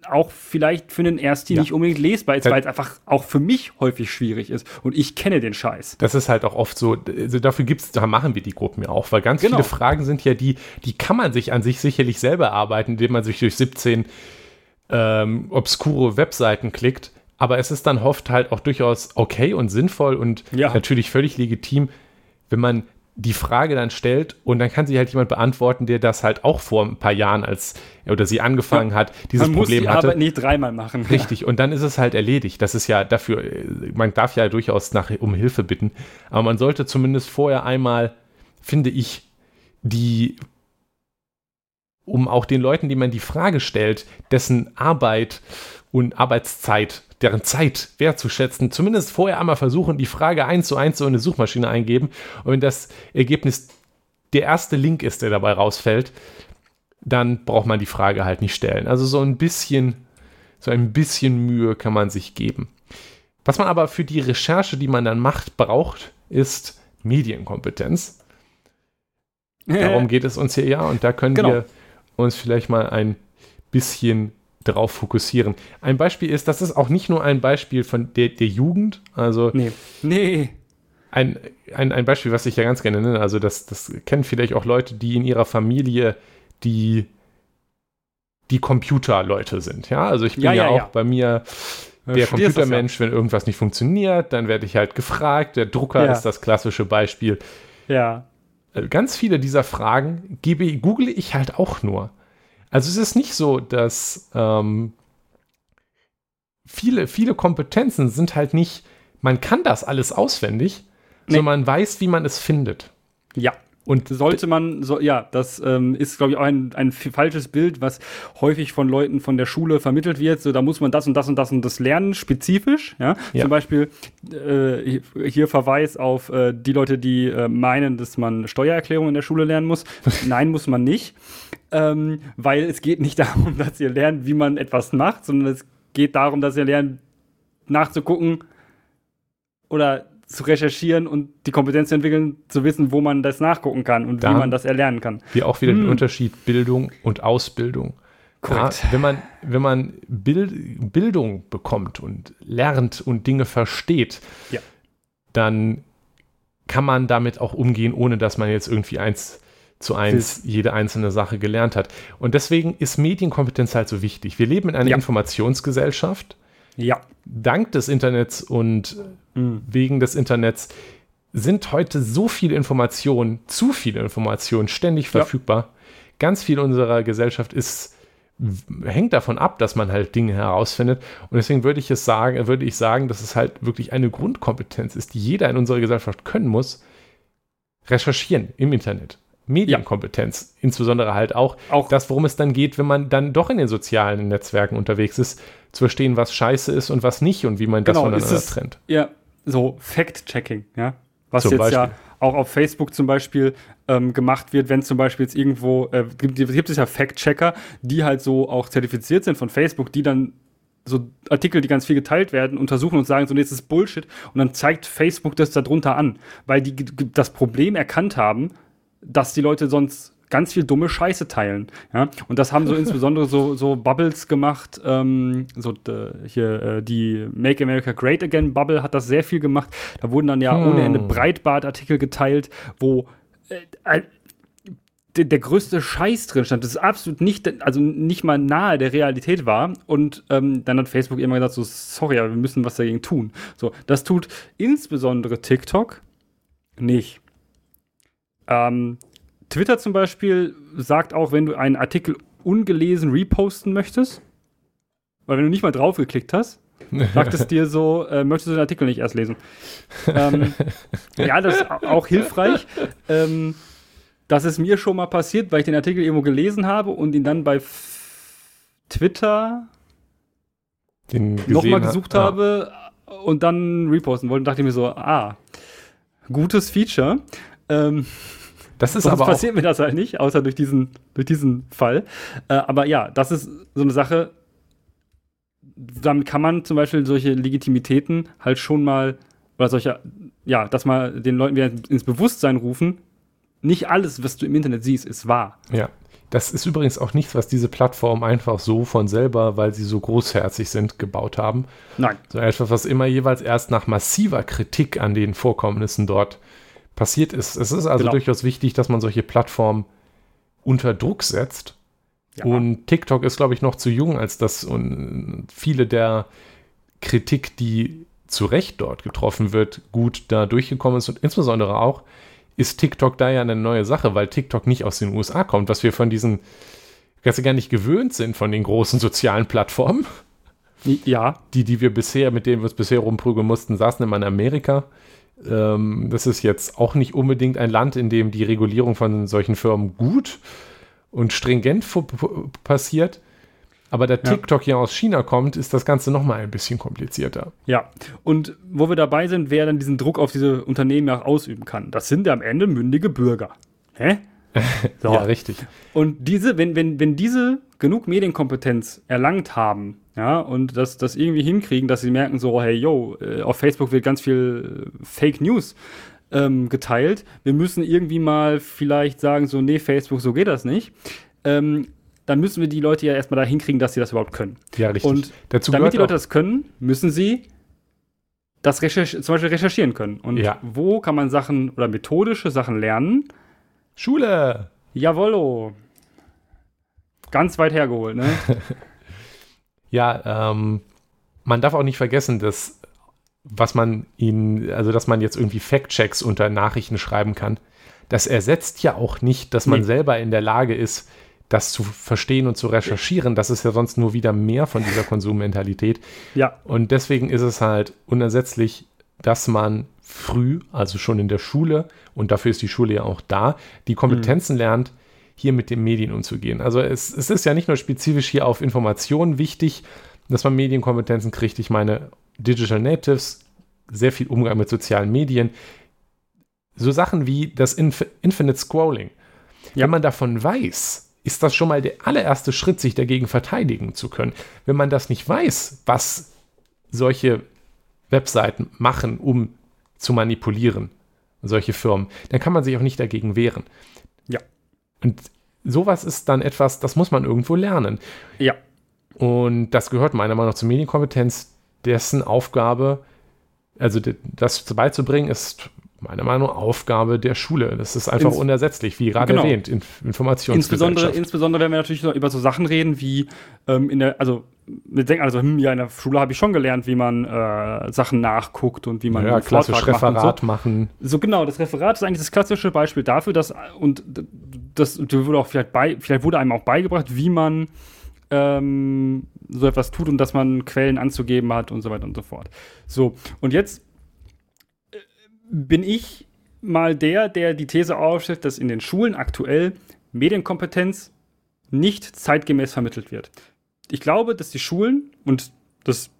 auch vielleicht für einen Ersti ja. nicht unbedingt lesbar ist, weil es einfach auch für mich häufig schwierig ist und ich kenne den Scheiß. Das ist halt auch oft so, also dafür gibt's, da machen wir die Gruppen ja auch, weil ganz genau. viele Fragen sind ja die, die kann man sich an sich sicherlich selber arbeiten, indem man sich durch 17 ähm, obskure Webseiten klickt, aber es ist dann oft halt auch durchaus okay und sinnvoll und ja. natürlich völlig legitim, wenn man die Frage dann stellt und dann kann sie halt jemand beantworten, der das halt auch vor ein paar Jahren als oder sie angefangen hat, dieses man Problem muss die hatte. Arbeit nicht dreimal machen. Richtig ja. und dann ist es halt erledigt. Das ist ja dafür man darf ja durchaus nach um Hilfe bitten, aber man sollte zumindest vorher einmal finde ich die um auch den Leuten, die man die Frage stellt, dessen Arbeit und Arbeitszeit deren Zeit wertzuschätzen, zumindest vorher einmal versuchen, die Frage eins zu eins so in eine Suchmaschine eingeben und wenn das Ergebnis der erste Link ist, der dabei rausfällt, dann braucht man die Frage halt nicht stellen. Also so ein bisschen, so ein bisschen Mühe kann man sich geben. Was man aber für die Recherche, die man dann macht, braucht, ist Medienkompetenz. Darum geht es uns hier ja und da können genau. wir uns vielleicht mal ein bisschen darauf fokussieren. Ein Beispiel ist, das ist auch nicht nur ein Beispiel von der, der Jugend, also nee. Nee. Ein, ein, ein Beispiel, was ich ja ganz gerne nenne, also das, das kennen vielleicht auch Leute, die in ihrer Familie die, die Computerleute sind. Ja, also ich bin ja, ja, ja auch ja. bei mir der Computermensch, wenn irgendwas nicht funktioniert, dann werde ich halt gefragt. Der Drucker ist das klassische Beispiel. Ja. Äh, ganz viele dieser Fragen gebe, google ich halt auch nur. Also es ist nicht so, dass ähm, viele, viele Kompetenzen sind halt nicht, man kann das alles auswendig, nee. sondern man weiß, wie man es findet. Ja. Und sollte man, so, ja, das ähm, ist, glaube ich, auch ein, ein falsches Bild, was häufig von Leuten von der Schule vermittelt wird. So, da muss man das und das und das und das lernen, spezifisch. Ja? ja. Zum Beispiel äh, hier Verweis auf äh, die Leute, die äh, meinen, dass man Steuererklärung in der Schule lernen muss. Nein, muss man nicht. Ähm, weil es geht nicht darum, dass ihr lernt, wie man etwas macht, sondern es geht darum, dass ihr lernt, nachzugucken oder zu recherchieren und die Kompetenz zu entwickeln, zu wissen, wo man das nachgucken kann und da wie man das erlernen kann. Hier auch wieder hm. den Unterschied Bildung und Ausbildung. Korrekt. Ja, wenn man, wenn man Bild, Bildung bekommt und lernt und Dinge versteht, ja. dann kann man damit auch umgehen, ohne dass man jetzt irgendwie eins zu eins jede einzelne Sache gelernt hat. Und deswegen ist Medienkompetenz halt so wichtig. Wir leben in einer ja. Informationsgesellschaft ja. Dank des Internets und mhm. wegen des Internets sind heute so viele Informationen, zu viele Informationen ständig verfügbar. Ja. Ganz viel unserer Gesellschaft ist hängt davon ab, dass man halt Dinge herausfindet. Und deswegen würde ich es sagen, würde ich sagen, dass es halt wirklich eine Grundkompetenz ist, die jeder in unserer Gesellschaft können muss. Recherchieren im Internet. Medienkompetenz, ja. insbesondere halt auch, auch das, worum es dann geht, wenn man dann doch in den sozialen Netzwerken unterwegs ist, zu verstehen, was scheiße ist und was nicht und wie man genau, das voneinander es, trennt. Ja, so Fact-Checking, ja. Was zum jetzt Beispiel. ja auch auf Facebook zum Beispiel ähm, gemacht wird, wenn zum Beispiel jetzt irgendwo, äh, gibt, gibt es ja Fact-Checker, die halt so auch zertifiziert sind von Facebook, die dann so Artikel, die ganz viel geteilt werden, untersuchen und sagen, so, nee, das ist Bullshit. Und dann zeigt Facebook das darunter an, weil die das Problem erkannt haben, dass die Leute sonst ganz viel dumme Scheiße teilen. Ja? Und das haben so insbesondere so, so Bubbles gemacht. Ähm, so äh, hier äh, die Make America Great Again Bubble hat das sehr viel gemacht. Da wurden dann ja hm. ohne Ende Breitbart-Artikel geteilt, wo äh, der, der, größte Scheiß drin stand. Das ist absolut nicht, also nicht mal nahe der Realität war. Und ähm, dann hat Facebook immer gesagt: so, sorry, aber wir müssen was dagegen tun. So, das tut insbesondere TikTok nicht. Ähm, Twitter zum Beispiel sagt auch, wenn du einen Artikel ungelesen reposten möchtest, weil wenn du nicht mal draufgeklickt hast, Sagt es dir so, äh, möchtest du den Artikel nicht erst lesen? ähm, ja, das ist auch hilfreich. Ähm, das ist mir schon mal passiert, weil ich den Artikel irgendwo gelesen habe und ihn dann bei Twitter nochmal gesucht ah. habe und dann reposten wollte. Und dachte mir so, ah, gutes Feature. Ähm, das ist aber passiert mir das halt nicht, außer durch diesen, durch diesen Fall. Äh, aber ja, das ist so eine Sache, damit kann man zum Beispiel solche Legitimitäten halt schon mal, oder solche, ja, dass mal den Leuten wieder ins Bewusstsein rufen, nicht alles, was du im Internet siehst, ist wahr. Ja. Das ist übrigens auch nichts, was diese Plattform einfach so von selber, weil sie so großherzig sind, gebaut haben. Nein. So etwas, was immer jeweils erst nach massiver Kritik an den Vorkommnissen dort passiert ist. Es ist also genau. durchaus wichtig, dass man solche Plattformen unter Druck setzt ja. Und TikTok ist, glaube ich, noch zu jung, als das und viele der Kritik, die zu Recht dort getroffen wird, gut da durchgekommen ist. Und insbesondere auch ist TikTok da ja eine neue Sache, weil TikTok nicht aus den USA kommt, was wir von diesen ganz gar nicht gewöhnt sind von den großen sozialen Plattformen. Ja. Die, die wir bisher, mit denen wir uns bisher rumprügeln mussten, saßen immer in Amerika. Ähm, das ist jetzt auch nicht unbedingt ein Land, in dem die Regulierung von solchen Firmen gut und stringent passiert. Aber der TikTok ja. aus China kommt, ist das Ganze nochmal ein bisschen komplizierter. Ja, und wo wir dabei sind, wer dann diesen Druck auf diese Unternehmen ja auch ausüben kann, das sind ja am Ende mündige Bürger. Hä? So. ja, richtig. Und diese, wenn, wenn, wenn diese genug Medienkompetenz erlangt haben, ja, und das, das irgendwie hinkriegen, dass sie merken, so, hey, yo, äh, auf Facebook wird ganz viel äh, Fake News ähm, geteilt. Wir müssen irgendwie mal vielleicht sagen, so, nee, Facebook, so geht das nicht. Ähm, dann müssen wir die Leute ja erstmal da hinkriegen, dass sie das überhaupt können. Ja, richtig. Und Dazu damit die Leute das können, müssen sie das Recherch zum Beispiel recherchieren können. Und ja. wo kann man Sachen oder methodische Sachen lernen? Schule! Jawollo! Ganz weit hergeholt, ne? ja, ähm, man darf auch nicht vergessen, dass was man ihnen, also dass man jetzt irgendwie Fact-Checks unter Nachrichten schreiben kann, das ersetzt ja auch nicht, dass man nee. selber in der Lage ist, das zu verstehen und zu recherchieren. Das ist ja sonst nur wieder mehr von dieser Konsummentalität. Ja. Und deswegen ist es halt unersetzlich, dass man früh, also schon in der Schule, und dafür ist die Schule ja auch da, die Kompetenzen mhm. lernt, hier mit den Medien umzugehen. Also es, es ist ja nicht nur spezifisch hier auf Informationen wichtig, dass man Medienkompetenzen kriegt. Ich meine, Digital Natives, sehr viel Umgang mit sozialen Medien. So Sachen wie das Inf Infinite Scrolling. Ja. Wenn man davon weiß, ist das schon mal der allererste Schritt, sich dagegen verteidigen zu können. Wenn man das nicht weiß, was solche Webseiten machen, um zu manipulieren, solche Firmen, dann kann man sich auch nicht dagegen wehren. Ja. Und sowas ist dann etwas, das muss man irgendwo lernen. Ja. Und das gehört meiner Meinung nach zur Medienkompetenz, dessen Aufgabe, also das beizubringen, ist meiner Meinung nach Aufgabe der Schule. Das ist einfach Ins unersetzlich, wie gerade genau. erwähnt, Inf Insbesondere, insbesondere, wenn wir natürlich über so Sachen reden wie ähm, in der, also wir denken also, hm, ja, in der Schule habe ich schon gelernt, wie man äh, Sachen nachguckt und wie man ja, klassisch Referat so. machen. So genau, das Referat ist eigentlich das klassische Beispiel dafür, dass und das wurde auch vielleicht bei, vielleicht wurde einem auch beigebracht, wie man ähm, so etwas tut und dass man Quellen anzugeben hat und so weiter und so fort. So, und jetzt äh, bin ich mal der, der die These aufstellt, dass in den Schulen aktuell Medienkompetenz nicht zeitgemäß vermittelt wird. Ich glaube, dass die Schulen, und das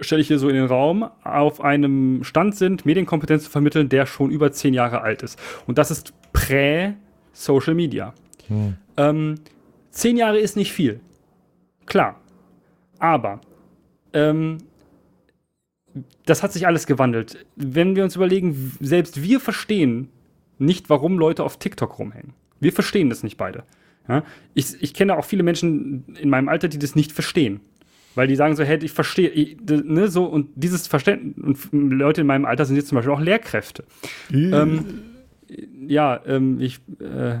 stelle ich hier so in den Raum, auf einem Stand sind, Medienkompetenz zu vermitteln, der schon über zehn Jahre alt ist. Und das ist prä-Social Media. Hm. Ähm, zehn Jahre ist nicht viel. Klar. Aber ähm, das hat sich alles gewandelt. Wenn wir uns überlegen, selbst wir verstehen nicht, warum Leute auf TikTok rumhängen. Wir verstehen das nicht beide. Ja? Ich, ich kenne auch viele Menschen in meinem Alter, die das nicht verstehen. Weil die sagen so, hey, ich verstehe, ne, so, und dieses Verständnis, und Leute in meinem Alter sind jetzt zum Beispiel auch Lehrkräfte. ähm, ja, ähm, ich, äh,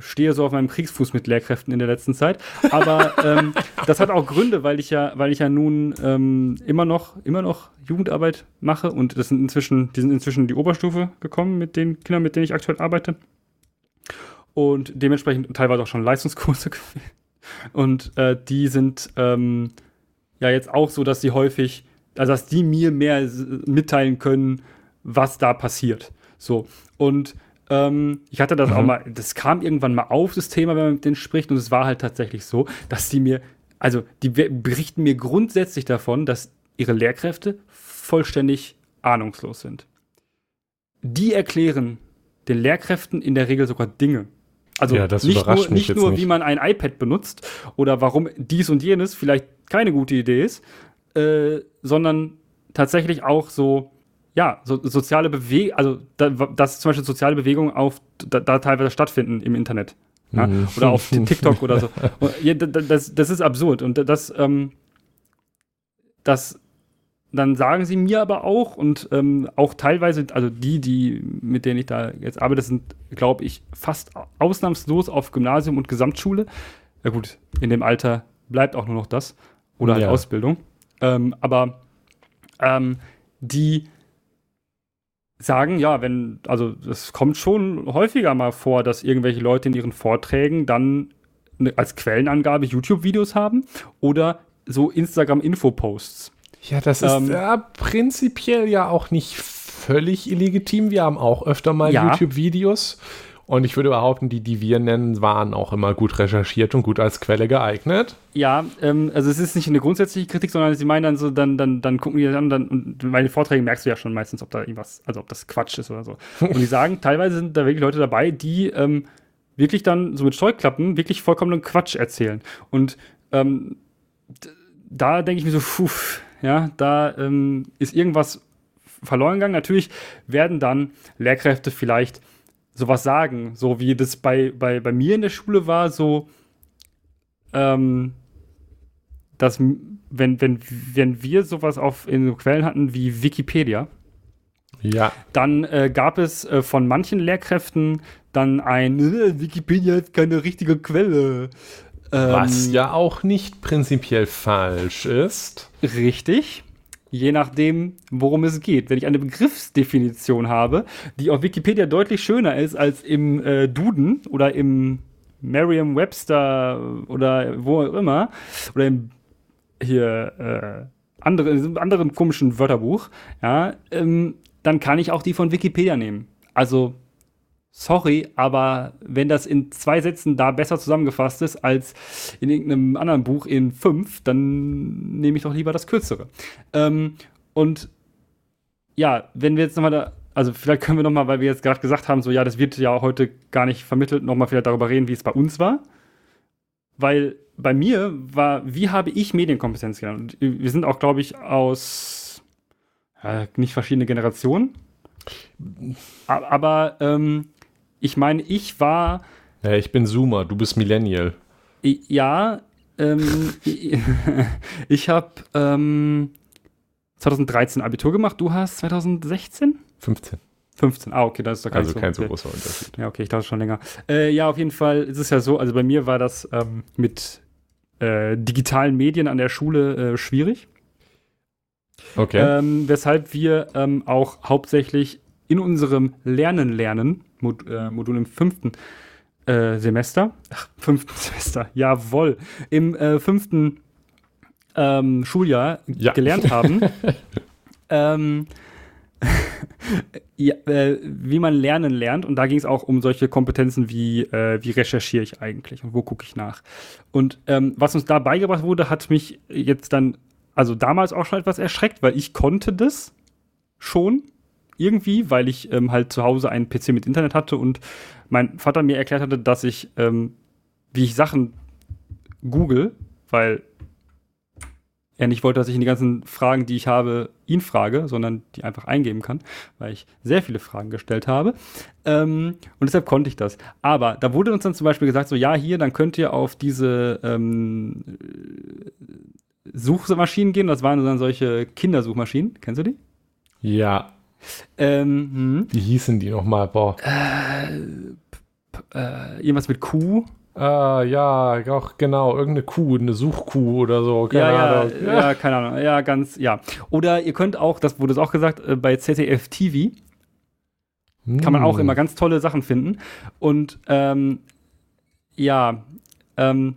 stehe so auf meinem Kriegsfuß mit Lehrkräften in der letzten Zeit. Aber ähm, das hat auch Gründe, weil ich ja, weil ich ja nun ähm, immer noch, immer noch Jugendarbeit mache und das sind inzwischen, die sind inzwischen in die Oberstufe gekommen mit den Kindern, mit denen ich aktuell arbeite. Und dementsprechend teilweise auch schon Leistungskurse. Und äh, die sind ähm, ja jetzt auch so, dass sie häufig, also dass die mir mehr mitteilen können, was da passiert. So. Und ähm, ich hatte das auch mal, das kam irgendwann mal auf, das Thema, wenn man mit denen spricht, und es war halt tatsächlich so, dass die mir, also die be- berichten mir grundsätzlich davon, dass ihre Lehrkräfte vollständig ahnungslos sind. Die erklären den Lehrkräften in der Regel sogar Dinge. Also Ja, nicht nur, nicht nur nicht. wie man ein iPad benutzt oder warum dies und jenes vielleicht keine gute Idee ist, äh, sondern tatsächlich auch so, ja, so soziale Bewegungen, also da, dass zum Beispiel soziale Bewegungen auf, da, da teilweise stattfinden im Internet. Ja? Mhm. Oder auf TikTok oder so. Und, ja, da- da- das, das ist absurd. Und das, ähm, das, dann sagen sie mir aber auch und ähm, auch teilweise, also die, die, mit denen ich da jetzt arbeite, sind, glaube ich, fast ausnahmslos auf Gymnasium und Gesamtschule. Ja gut, in dem Alter bleibt auch nur noch das. Oder halt Ja. Ausbildung. Ähm, aber ähm, die sagen, ja, wenn, also es kommt schon häufiger mal vor, dass irgendwelche Leute in ihren Vorträgen dann ne, als Quellenangabe YouTube-Videos haben oder so Instagram-Info-Posts. Ja, das ist Ähm, ja, prinzipiell ja auch nicht völlig illegitim. Wir haben auch öfter mal Ja. YouTube-Videos. Und ich würde behaupten, die, die wir nennen, waren auch immer gut recherchiert und gut als Quelle geeignet. Ja, ähm, also es ist nicht eine grundsätzliche Kritik, sondern sie meinen dann so, dann, dann, dann gucken die das an dann, und bei den Vorträgen merkst du ja schon meistens, ob da irgendwas, also ob das Quatsch ist oder so. Und die sagen, teilweise sind da wirklich Leute dabei, die ähm, wirklich dann so mit Scheuklappen wirklich vollkommenen Quatsch erzählen. Und ähm, da denke ich mir so, puh, ja, da ähm, ist irgendwas verloren gegangen. Natürlich werden dann Lehrkräfte vielleicht sowas sagen, so wie das bei, bei, bei mir in der Schule war, so, ähm, dass wenn, wenn, wenn wir sowas auf in so Quellen hatten wie Wikipedia, Ja, dann äh, gab es äh, von manchen Lehrkräften dann ein äh, Wikipedia ist keine richtige Quelle. Ähm, was ja auch nicht prinzipiell falsch ist. Richtig. Je nachdem, worum es geht. Wenn ich eine Begriffsdefinition habe, die auf Wikipedia deutlich schöner ist als im äh, Duden oder im Merriam-Webster oder wo auch immer, oder im hier äh, andere, anderen komischen Wörterbuch, ja, ähm, dann kann ich auch die von Wikipedia nehmen. Also, sorry, aber wenn das in zwei Sätzen da besser zusammengefasst ist als in irgendeinem anderen Buch in fünf, dann nehme ich doch lieber das Kürzere. Ähm, und ja, wenn wir jetzt nochmal da, also vielleicht können wir nochmal, weil wir jetzt gerade gesagt haben, so ja, das wird ja heute gar nicht vermittelt, nochmal vielleicht darüber reden, wie es bei uns war. Weil bei mir war, wie habe ich Medienkompetenz gelernt? Und wir sind auch, glaube ich, aus äh, nicht verschiedene Generationen. Aber ähm, ich meine, ich war Ja, ich bin Zoomer, du bist Millennial. Ja, ähm, ich habe ähm, 2013 Abitur gemacht. Du hast 2016? 15. 15. Ah, okay, das ist doch gar Also nicht kein so okay. großer Unterschied. Ja, okay, ich dachte schon länger. Äh, ja, auf jeden Fall ist es ja so, also bei mir war das ähm, mit äh, digitalen Medien an der Schule äh, schwierig. Okay. Ähm, weshalb wir ähm, auch hauptsächlich in unserem Lernen lernen, Mod äh, Modul im fünften äh, Semester, ach, fünften Semester, jawohl, im äh, fünften ähm, Schuljahr Ja. gelernt haben, ähm, ja, äh, wie man lernen lernt. Und da ging es auch um solche Kompetenzen wie, äh, wie recherchiere ich eigentlich und wo gucke ich nach. Und ähm, was uns da beigebracht wurde, hat mich jetzt dann, also damals auch schon etwas erschreckt, weil ich konnte das schon irgendwie, weil ich ähm, halt zu Hause einen PC mit Internet hatte und mein Vater mir erklärt hatte, dass ich, ähm, wie ich Sachen google, weil er nicht wollte, dass ich in die ganzen Fragen, die ich habe, ihn frage, sondern die einfach eingeben kann, weil ich sehr viele Fragen gestellt habe. Ähm, und deshalb konnte ich das. Aber da wurde uns dann zum Beispiel gesagt, so ja, hier, dann könnt ihr auf diese ähm, Suchmaschinen gehen. Das waren dann solche Kindersuchmaschinen. Kennst du die? ja, Ähm, hm. wie hießen die nochmal? Boah. äh, irgendwas mit Q. Ah, ja, auch genau, irgendeine Kuh, eine Suchkuh oder so. Keine ja, ja, Ahnung. ja, keine Ahnung. Ja, ganz, ja. Oder ihr könnt auch, das wurde es auch gesagt, äh, bei ZDF TV kann man auch Hm. immer ganz tolle Sachen finden. Und ähm, ja, ähm,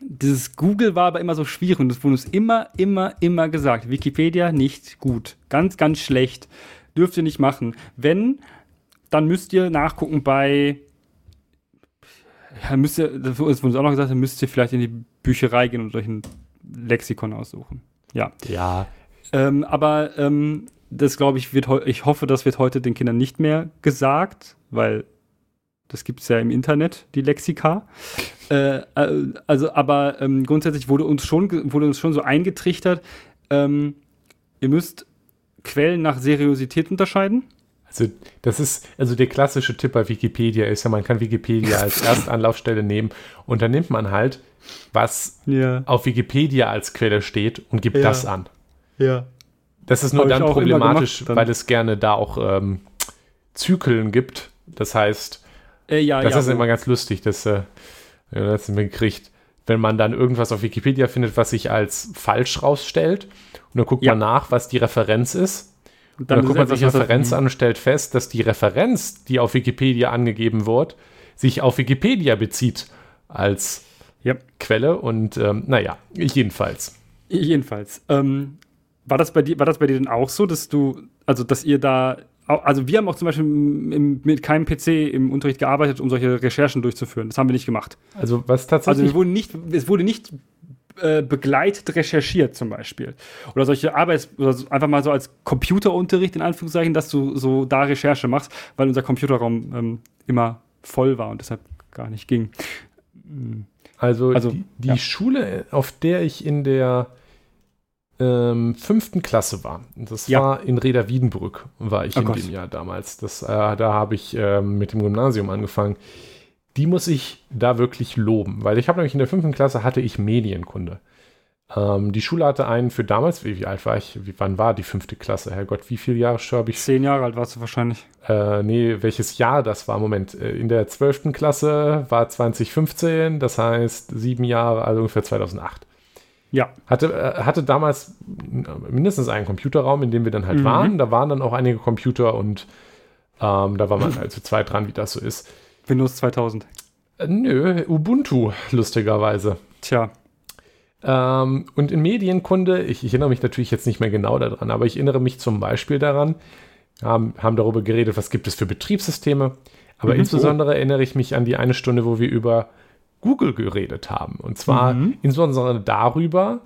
dieses Google war aber immer so schwierig und es wurde uns immer, immer, immer gesagt. Wikipedia nicht gut. Ganz, ganz schlecht. Dürft ihr nicht machen. Wenn, dann müsst ihr nachgucken bei. Ja, müsst ihr, das wurde uns auch noch gesagt, dann müsst ihr vielleicht in die Bücherei gehen und euch ein Lexikon aussuchen. Ja. Ja. Ähm, aber ähm, das glaube ich, wird ich hoffe, das wird heute den Kindern nicht mehr gesagt, weil das gibt es ja im Internet, die Lexika. Äh, äh, also, aber ähm, grundsätzlich wurde uns schon, wurde uns schon so eingetrichtert, ähm, ihr müsst Quellen nach Seriosität unterscheiden. Also, das ist, also der klassische Tipp bei Wikipedia ist ja, man kann Wikipedia als Erstanlaufstelle nehmen und dann nimmt man halt, was ja. auf Wikipedia als Quelle steht und gibt ja. das an. Ja. Das ist nur dann problematisch, gemacht, dann. weil es gerne da auch ähm, Zyklen gibt. Das heißt, äh, ja, das ist immer ganz lustig, dass äh, das gekriegt, wenn man dann irgendwas auf Wikipedia findet, was sich als falsch rausstellt. Und dann guckt ja. man nach, was die Referenz ist. Und dann, und dann guckt man sich die Referenz an und stellt fest, dass die Referenz, die auf Wikipedia angegeben wird, sich auf Wikipedia bezieht als ja. Quelle. Und ähm, naja, jedenfalls. Jedenfalls. Ähm, war, das bei dir, war das bei dir denn auch so, dass du, also dass ihr da also wir haben auch zum Beispiel im, mit keinem PC im Unterricht gearbeitet, um solche Recherchen durchzuführen. Das haben wir nicht gemacht. Also was tatsächlich. Also wurde nicht, es wurde nicht äh, begleitet recherchiert zum Beispiel. Oder solche Arbeits- oder einfach mal so als Computerunterricht in Anführungszeichen, dass du so da Recherche machst, weil unser Computerraum ähm, immer voll war und deshalb gar nicht ging. Also, also die, die ja. Schule, auf der ich in der ähm, fünften Klasse war. Das ja. war in Reda Wiedenbrück, war ich oh in Gott. dem Jahr damals. Das, äh, da habe ich äh, mit dem Gymnasium angefangen. Die muss ich da wirklich loben, weil ich habe nämlich in der fünften Klasse hatte ich Medienkunde. Ähm, die Schule hatte einen für damals, wie, wie, alt war ich? Wie, wann war die fünfte Klasse? Herrgott, wie viele Jahre habe ich? Zehn Jahre alt warst du wahrscheinlich. Äh, nee, welches Jahr das war? Moment, äh, in der zwölften Klasse war 2015, das heißt sieben Jahre, also ungefähr 2008. Ja. Hatte, äh, hatte damals mindestens einen Computerraum, in dem wir dann halt mhm. waren. Da waren dann auch einige Computer und ähm, da war man halt zu zweit dran, wie das so ist. Windows 2000. Äh, nö, Ubuntu, lustigerweise. Tja. Ähm, und in Medienkunde, ich, ich, erinnere mich natürlich jetzt nicht mehr genau daran, aber ich erinnere mich zum Beispiel daran, haben, haben darüber geredet, was gibt es für Betriebssysteme. Aber mhm. insbesondere erinnere ich mich an die eine Stunde, wo wir über Google geredet haben. Und zwar mhm. insbesondere darüber,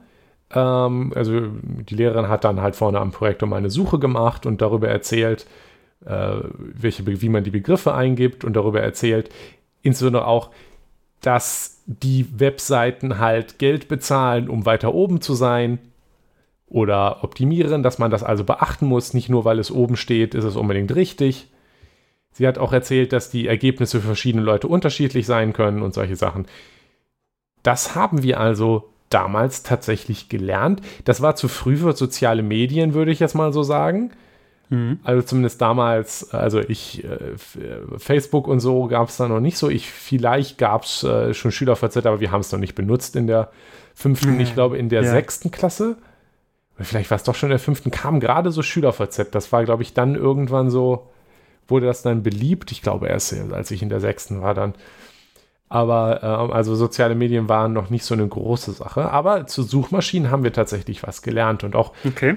ähm, also die Lehrerin hat dann halt vorne am Projektor mal eine Suche gemacht und darüber erzählt, äh, welche, wie man die Begriffe eingibt und darüber erzählt, insbesondere auch, dass die Webseiten halt Geld bezahlen, um weiter oben zu sein oder optimieren, dass man das also beachten muss. Nicht nur, weil es oben steht, ist es unbedingt richtig. Sie hat auch erzählt, dass die Ergebnisse für verschiedene Leute unterschiedlich sein können und solche Sachen. Das haben wir also damals tatsächlich gelernt. Das war zu früh für soziale Medien, würde ich jetzt mal so sagen. Mhm. Also zumindest damals, also ich, äh, Facebook und so gab es da noch nicht so. Ich, vielleicht gab es äh, schon SchülerVZ, aber wir haben es noch nicht benutzt in der fünften, mhm. ich glaube in der ja. sechsten Klasse. Oder vielleicht war es doch schon in der fünften, kam gerade so SchülerVZ. Das war, glaube ich, dann irgendwann so wurde das dann beliebt. Ich glaube erst, als ich in der sechsten war dann. Aber ähm, also soziale Medien waren noch nicht so eine große Sache. Aber zu Suchmaschinen haben wir tatsächlich was gelernt und auch okay.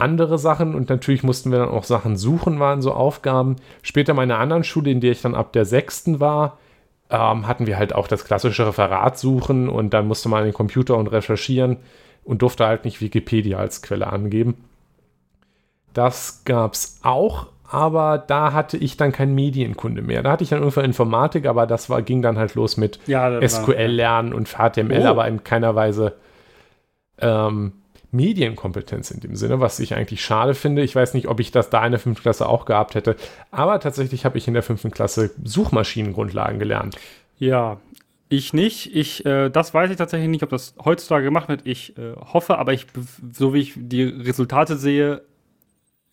Andere Sachen. Und natürlich mussten wir dann auch Sachen suchen, waren so Aufgaben. Später meine anderen Schule, in der ich dann ab der sechsten war, ähm, hatten wir halt auch das klassische Referat suchen und dann musste man an den Computer und recherchieren und durfte halt nicht Wikipedia als Quelle angeben. Das gab es auch, aber da hatte ich dann kein Medienkunde mehr. Da hatte ich dann irgendwann Informatik, aber das war, ging dann halt los mit ja, SQL lernen und HTML, oh. aber in keiner Weise ähm, Medienkompetenz in dem Sinne, was ich eigentlich schade finde. Ich weiß nicht, ob ich das da in der fünften Klasse auch gehabt hätte, aber tatsächlich habe ich in der fünften Klasse Suchmaschinengrundlagen gelernt. Ja, ich nicht. Ich, äh, das weiß ich tatsächlich nicht, ob das heutzutage gemacht wird. Ich äh, hoffe, aber ich, so wie ich die Resultate sehe,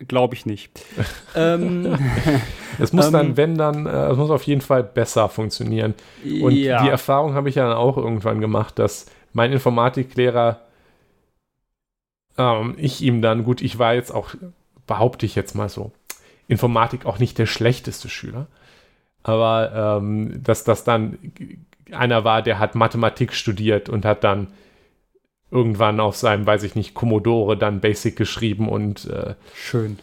Glaube ich nicht. ähm, es muss dann, ähm, wenn dann, äh, es muss auf jeden Fall besser funktionieren. Und ja. die Erfahrung habe ich ja dann auch irgendwann gemacht, dass mein Informatiklehrer, ähm, ich ihm dann, gut, ich war jetzt auch, behaupte ich jetzt mal so, Informatik auch nicht der schlechteste Schüler, aber ähm, dass das dann einer war, der hat Mathematik studiert und hat dann irgendwann auf seinem, weiß ich nicht, Commodore dann Basic geschrieben und äh, Schön.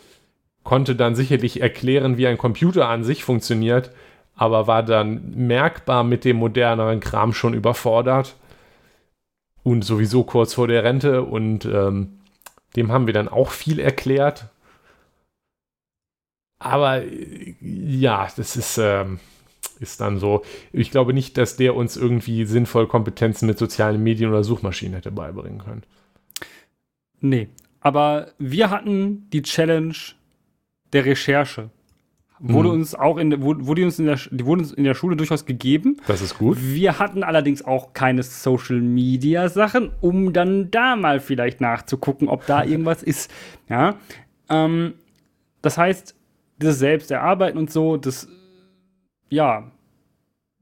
konnte dann sicherlich erklären, wie ein Computer an sich funktioniert, aber war dann merkbar mit dem moderneren Kram schon überfordert und sowieso kurz vor der Rente und ähm, dem haben wir dann auch viel erklärt. Aber äh, ja, das ist, ähm, ist dann so. Ich glaube nicht, dass der uns irgendwie sinnvoll Kompetenzen mit sozialen Medien oder Suchmaschinen hätte beibringen können. Nee. Aber wir hatten die Challenge der Recherche. Wurde Mhm. uns auch in, der- wurde, wurde uns in der, die wurde uns in der Schule durchaus gegeben. Das ist gut. Wir hatten allerdings auch keine Social Media Sachen, um dann da mal vielleicht nachzugucken, ob da irgendwas ist. Ja. Ähm, das heißt, das selbst erarbeiten und so, das, ja,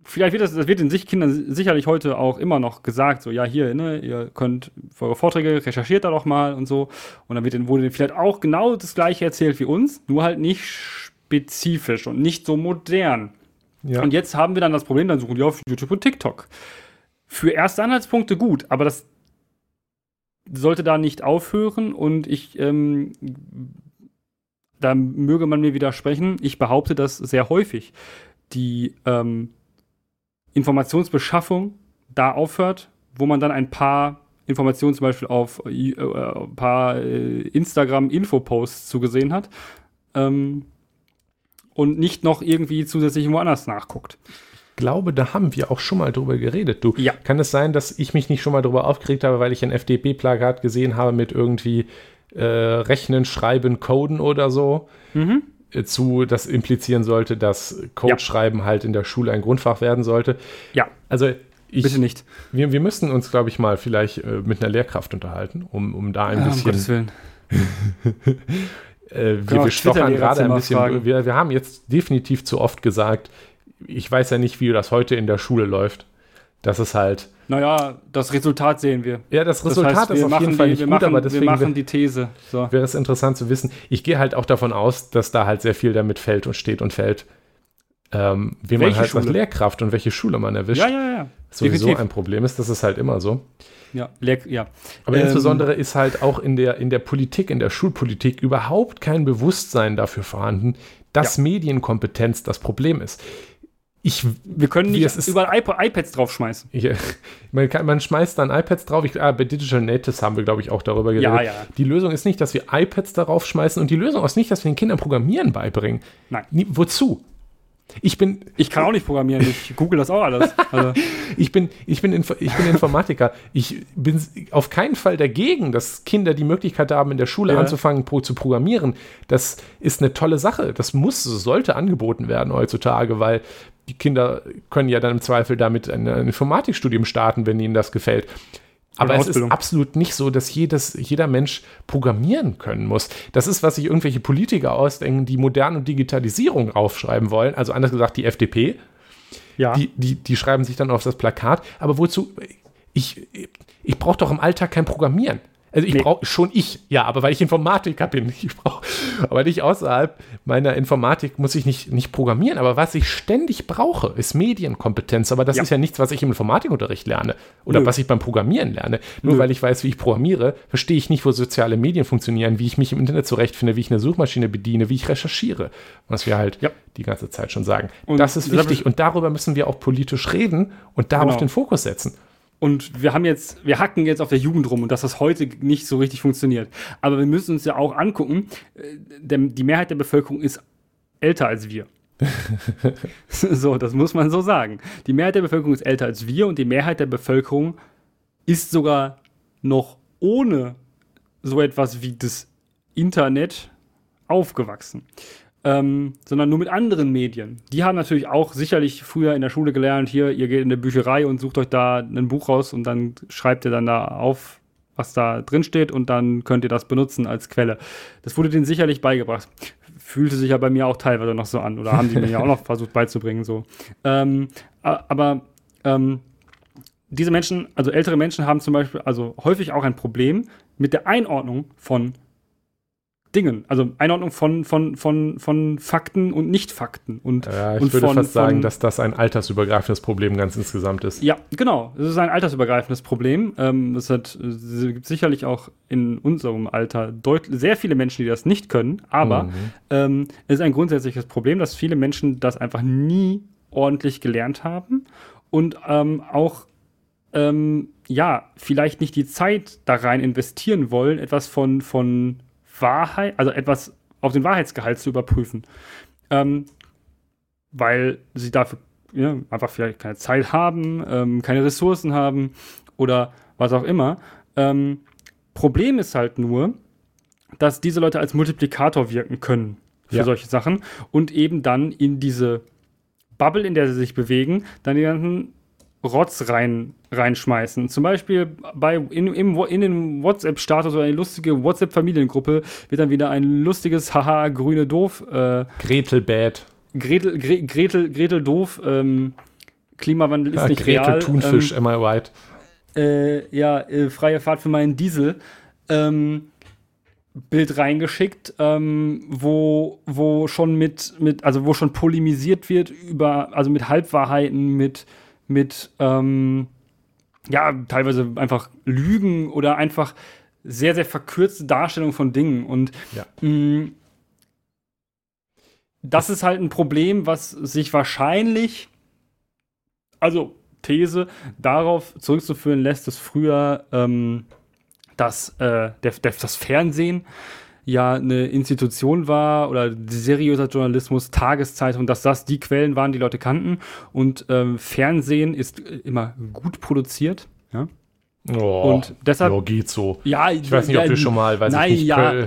vielleicht wird das, das wird den sich Kindern sicherlich heute auch immer noch gesagt, so, ja, hier, ne, ihr könnt eure Vorträge, recherchiert da doch mal und so. Und dann wird denen, wurde denen vielleicht auch genau das gleiche erzählt wie uns, nur halt nicht spezifisch und nicht so modern. Ja. Und jetzt haben wir dann das Problem, dann suchen die auf YouTube und TikTok. Für erste Anhaltspunkte gut, aber das sollte da nicht aufhören und ich, ähm, da möge man mir widersprechen, ich behaupte das sehr häufig. Die ähm, Informationsbeschaffung da aufhört, wo man dann ein paar Informationen zum Beispiel auf äh, äh, ein paar äh, Instagram-Info-Posts zugesehen hat ähm, und nicht noch irgendwie zusätzlich woanders nachguckt. glaube, da haben wir auch schon mal drüber geredet. Du, Ja. kann es sein, dass ich mich nicht schon mal drüber aufgeregt habe, weil ich ein FDP-Plakat gesehen habe mit irgendwie äh, Rechnen, Schreiben, Coden oder so? Mhm. äh, Zu, das implizieren sollte, dass Code Ja. halt in der Schule ein Grundfach werden sollte. Ja, Also ich, bitte nicht. Wir, wir müssen uns, glaube ich, mal vielleicht äh, mit einer Lehrkraft unterhalten, um, um da ein Ja, um Gottes bisschen. Willen. Äh, wir, wir stochern gerade ein bisschen. Wir, wir haben jetzt definitiv zu oft gesagt, ich weiß ja nicht, wie das heute in der Schule läuft. Das ist halt. Naja, das Resultat sehen wir. Ja, das Das Resultat heißt, wir ist auf jeden Fall die, nicht wir gut, machen, aber wir deswegen machen die These. So. wäre es interessant zu wissen. Ich gehe halt auch davon aus, dass da halt sehr viel damit fällt und steht und fällt, ähm, wie man halt als Schule? Lehrkraft und welche Schule man erwischt. Ja, ja, ja. Sowieso definitiv. ein Problem ist. Das ist halt immer so. Ja, ja. Aber Ähm, insbesondere ist halt auch in der, in der Politik, in der Schulpolitik überhaupt kein Bewusstsein dafür vorhanden, dass Medienkompetenz das Problem ist. Ich, Wir können nicht es ist- überall iP iPads draufschmeißen. ich, man, kann, man schmeißt dann iPads drauf. Ich, ah, bei Digital Natives haben wir, glaube ich, auch darüber geredet. Ja, ja. Die Lösung ist nicht, dass wir iPads darauf schmeißen und die Lösung ist nicht, dass wir den Kindern Programmieren beibringen. Nein. Wozu? Ich bin, Ich kann auch nicht programmieren, ich google das auch alles. Also, Ich bin, ich bin, Info ich bin Informatiker. Ich bin auf keinen Fall dagegen, dass Kinder die Möglichkeit haben, in der Schule Ja. anzufangen, pro, zu programmieren. Das ist eine tolle Sache. Das muss, sollte angeboten werden heutzutage, weil die Kinder können ja dann im Zweifel damit ein, ein Informatikstudium starten, wenn ihnen das gefällt. Aber es ist absolut nicht so, dass jedes, jeder Mensch programmieren können muss. Das ist, was sich irgendwelche Politiker ausdenken, die Moderne Digitalisierung aufschreiben wollen. Also anders gesagt, die FDP, ja. die, die, die schreiben sich dann auf das Plakat. Aber wozu? Ich, ich brauche doch im Alltag kein Programmieren. Also ich Nee. brauche schon ich, ja, aber weil ich Informatiker bin. Ich brauch, aber nicht außerhalb meiner Informatik muss ich nicht, nicht programmieren. Aber was ich ständig brauche, ist Medienkompetenz. Aber das Ja. ist ja nichts, was ich im Informatikunterricht lerne oder Nö. was ich beim Programmieren lerne. Nur Nö. weil ich weiß, wie ich programmiere, verstehe ich nicht, wo soziale Medien funktionieren, wie ich mich im Internet zurechtfinde, wie ich eine Suchmaschine bediene, wie ich recherchiere. Was wir halt Ja. die ganze Zeit schon sagen. Und das ist wichtig und darüber müssen wir auch politisch reden und darauf Genau. den Fokus setzen. Und wir haben jetzt, wir hacken jetzt auf der Jugend rum und dass das heute nicht so richtig funktioniert. Aber wir müssen uns ja auch angucken, äh, der, die Mehrheit der Bevölkerung ist älter als wir. so, das muss man so sagen. Die Mehrheit der Bevölkerung ist älter als wir und die Mehrheit der Bevölkerung ist sogar noch ohne so etwas wie das Internet aufgewachsen. Ähm, sondern nur mit anderen Medien. Die haben natürlich auch sicherlich früher in der Schule gelernt, hier, ihr geht in eine Bücherei und sucht euch da ein Buch raus und dann schreibt ihr dann da auf, was da drin steht und dann könnt ihr das benutzen als Quelle. Das wurde denen sicherlich beigebracht. Fühlte sich ja bei mir auch teilweise noch so an oder haben die mir ja auch noch versucht beizubringen. So. Ähm, aber ähm, diese Menschen, also ältere Menschen haben zum Beispiel also häufig auch ein Problem mit der Einordnung von Dingen. Also Einordnung von, von, von, von Fakten und Nicht-Fakten. Und, Ja, ich und würde von, fast sagen, von, dass das ein altersübergreifendes Problem ganz insgesamt ist. Ja, genau. Es ist ein altersübergreifendes Problem. Ähm, es hat, es gibt sicherlich auch in unserem Alter sehr viele Menschen, die das nicht können. Aber Mhm. ähm, es ist ein grundsätzliches Problem, dass viele Menschen das einfach nie ordentlich gelernt haben und ähm, auch ähm, ja, vielleicht nicht die Zeit da rein investieren wollen, etwas von, von Wahrheit, also etwas auf den Wahrheitsgehalt zu überprüfen. Ähm, weil sie dafür ja, einfach vielleicht keine Zeit haben, ähm, keine Ressourcen haben oder was auch immer. Ähm, Problem ist halt nur, dass diese Leute als Multiplikator wirken können für Ja. solche Sachen und eben dann in diese Bubble, in der sie sich bewegen, dann die ganzen Rotz rein, reinschmeißen. Zum Beispiel bei, in, im, in den WhatsApp-Status oder eine lustige WhatsApp-Familiengruppe wird dann wieder ein lustiges Haha, grüne Doof, äh, Gretel Bad. Gretel, Gre Gretel, Gretel doof, ähm, Klimawandel ist Ja, nicht Gretel real. Thunfisch, am I right? Ähm, äh, ja, äh, freie Fahrt für meinen Diesel. Ähm, Bild reingeschickt, ähm, wo, wo schon mit, mit, also wo schon polemisiert wird über, also mit Halbwahrheiten, mit, mit, ähm, ja, teilweise einfach Lügen oder einfach sehr, sehr verkürzte Darstellung von Dingen. Und Ja. mh, das ist halt ein Problem, was sich wahrscheinlich, also These, darauf zurückzuführen lässt, dass früher ähm, das, äh, der, der, das Fernsehen ja eine Institution war oder seriöser Journalismus, Tageszeitung, dass das die Quellen waren, die Leute kannten. Und ähm, Fernsehen ist immer gut produziert. Ja? Oh, Und deshalb- ja, geht so. Ja, Ich weiß nicht, ob du schon mal, weiß nein, ich nicht, ja.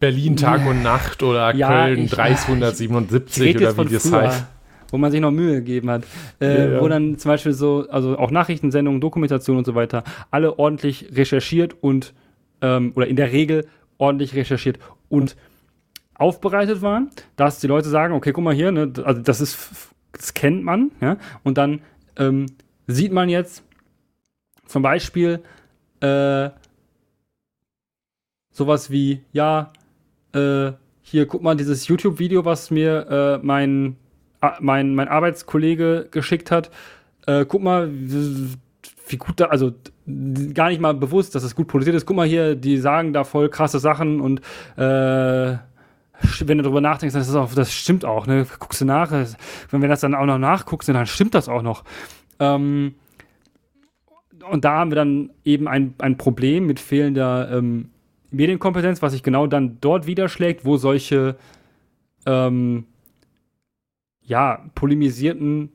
Berlin Tag und Nacht oder Ja, Köln ich- 377 rede jetzt oder wie das früher, heißt. Wo man sich noch Mühe gegeben hat. Äh, Ja. Wo dann zum Beispiel so, also auch Nachrichtensendungen, Dokumentation und so weiter, alle ordentlich recherchiert und, ähm, oder in der Regel ordentlich recherchiert und aufbereitet waren, dass die Leute sagen, okay, guck mal hier, ne, also das ist, das kennt man, ja, und dann ähm, sieht man jetzt zum Beispiel äh, sowas wie, ja, äh, hier, guck mal, dieses YouTube-Video, was mir äh, mein, mein, mein Arbeitskollege geschickt hat. Äh, guck mal, wie, gut da, also gar nicht mal bewusst, dass es gut produziert ist. Guck mal hier, die sagen da voll krasse Sachen und äh, wenn du darüber nachdenkst, das, auch, das stimmt auch. Ne? Guckst du nach, das- wenn wir das dann auch noch nachguckst, dann stimmt das auch noch. Ähm, und da haben wir dann eben ein, ein Problem mit fehlender ähm, Medienkompetenz, was sich genau dann dort widerschlägt, wo solche ähm, ja, polemisierten,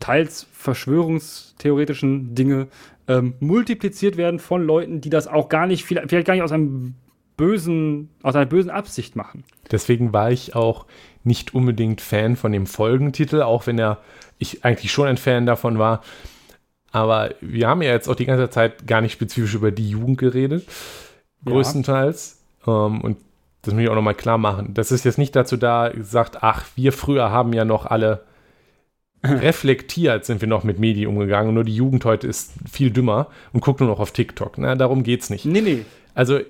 teils verschwörungstheoretischen Dinge ähm, multipliziert werden von Leuten, die das auch gar nicht, vielleicht vielleicht gar nicht aus einem bösen, aus einer bösen Absicht machen. Deswegen war ich auch nicht unbedingt Fan von dem Folgentitel, auch wenn er ich eigentlich schon ein Fan davon war. Aber wir haben ja jetzt auch die ganze Zeit gar nicht spezifisch über die Jugend geredet, Ja. größtenteils. Ähm, und das muss ich auch nochmal klar machen. Das ist jetzt nicht dazu da, gesagt, ach, wir früher haben ja noch alle reflektiert, sind wir noch mit Medien umgegangen. Nur die Jugend heute ist viel dümmer und guckt nur noch auf TikTok. Na, darum geht's nicht. Nee, nee. Also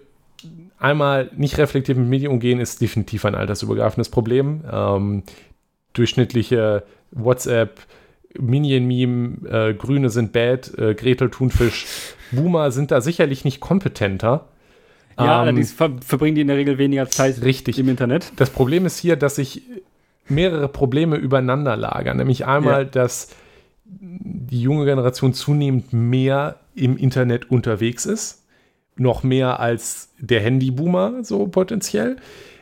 einmal nicht reflektiert mit Medien umgehen ist definitiv ein altersübergreifendes Problem. Ähm, durchschnittliche WhatsApp, Minion-Meme, äh, Grüne sind bad, äh, Gretel Thunfisch, Boomer sind da sicherlich nicht kompetenter. Ja, Ähm, allerdings ver verbringen die in der Regel weniger Zeit Richtig. im Internet. Das Problem ist hier, dass sich mehrere Probleme übereinander lagern. Nämlich einmal, Ja. dass die junge Generation zunehmend mehr im Internet unterwegs ist. Noch mehr als der Handyboomer, so potenziell.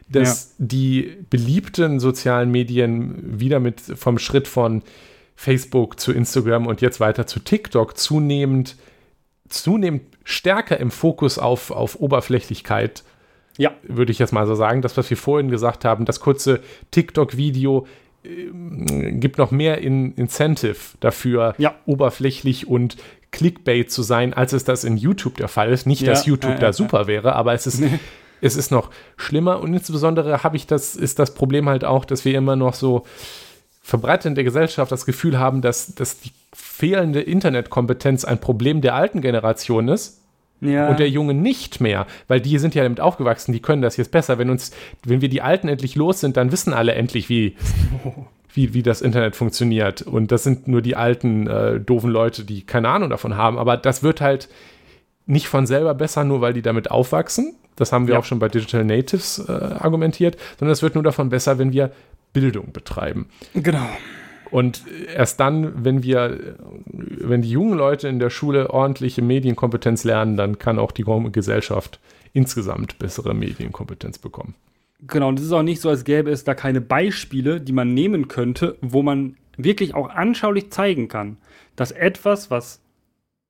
Dass die beliebten sozialen Medien wieder mit vom Schritt von Facebook zu Instagram und jetzt weiter zu TikTok zunehmend, zunehmend stärker im Fokus auf, auf Oberflächlichkeit Ja, würde ich jetzt mal so sagen. Das, was wir vorhin gesagt haben, das kurze TikTok-Video ähm, gibt noch mehr in Incentive dafür, Ja. oberflächlich und Clickbait zu sein, als es das in YouTube der Fall ist. Nicht, Ja, dass YouTube ja, da ja, super wäre, aber es ist, es ist noch schlimmer und insbesondere habe ich das, ist das Problem halt auch, dass wir immer noch so verbreitet in der Gesellschaft das Gefühl haben, dass, dass die fehlende Internetkompetenz ein Problem der alten Generation ist Ja. und der Junge nicht mehr, weil die sind ja damit aufgewachsen, die können das jetzt besser. Wenn uns, wenn wir die Alten endlich los sind, dann wissen alle endlich, wie, wie, wie das Internet funktioniert. Und das sind nur die alten, äh, doofen Leute, die keine Ahnung davon haben. Aber das wird halt nicht von selber besser, nur weil die damit aufwachsen. Das haben wir Ja. auch schon bei Digital Natives äh, argumentiert, sondern es wird nur davon besser, wenn wir Bildung betreiben. Genau. Und erst dann, wenn wir, wenn die jungen Leute in der Schule ordentliche Medienkompetenz lernen, dann kann auch die Gesellschaft insgesamt bessere Medienkompetenz bekommen. Genau, und es ist auch nicht so, als gäbe es da keine Beispiele, die man nehmen könnte, wo man wirklich auch anschaulich zeigen kann, dass etwas, was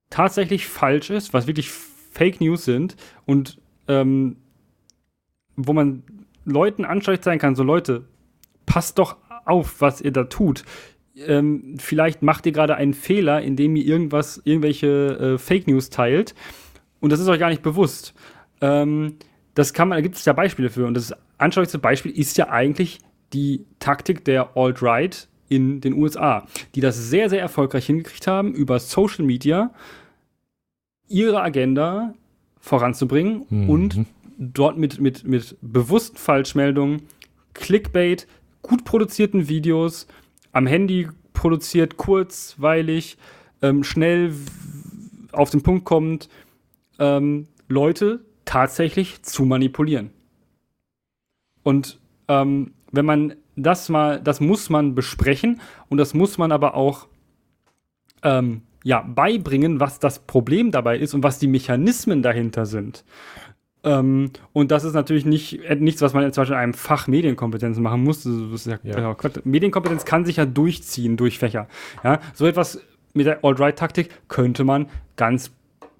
tatsächlich falsch ist, was wirklich Fake News sind und ähm, wo man Leuten anschaulich zeigen kann, so Leute, passt doch auf, was ihr da tut. Ähm, vielleicht macht ihr gerade einen Fehler, indem ihr irgendwas, irgendwelche äh, Fake News teilt und das ist euch gar nicht bewusst. Ähm, das kann man, da gibt es ja Beispiele für. Und das anschaulichste Beispiel ist ja eigentlich die Taktik der Alt-Right in den USA, die das sehr, sehr erfolgreich hingekriegt haben, über Social Media ihre Agenda voranzubringen Mhm. und dort mit, mit, mit bewussten Falschmeldungen, Clickbait, gut produzierten Videos, am Handy produziert, kurzweilig, ähm, schnell auf den Punkt kommend, ähm, Leute tatsächlich zu manipulieren. Und ähm, wenn man das mal, das muss man besprechen und das muss man aber auch ähm, ja, beibringen, was das Problem dabei ist und was die Mechanismen dahinter sind. Ähm, und das ist natürlich nicht äh, nichts, was man zum Beispiel in einem Fach Medienkompetenz machen muss. Ja, Ja. Quatsch. Medienkompetenz kann sich ja durchziehen durch Fächer. Ja? So etwas mit der Alt-Right-Taktik könnte man ganz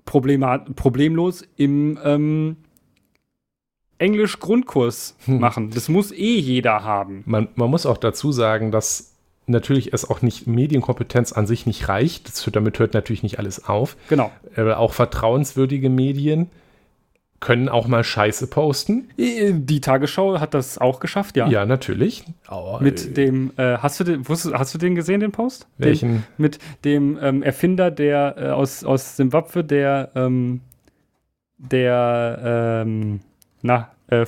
problemlos im ähm, Englisch-Grundkurs Hm. machen. Das muss eh jeder haben. Man, man muss auch dazu sagen, dass natürlich es auch nicht Medienkompetenz an sich nicht reicht. Das, damit hört natürlich nicht alles auf. Genau. Aber auch vertrauenswürdige Medien können auch mal Scheiße posten. Äh, Die Tagesschau hat das auch geschafft, ja. Ja, natürlich. Oh, Mit dem, äh, hast, du den, wusstest, hast du den gesehen, den Post? Den, welchen? mit dem ähm, Erfinder, der äh, aus, aus Simbabwe, der, ähm, der, ähm, na, äh,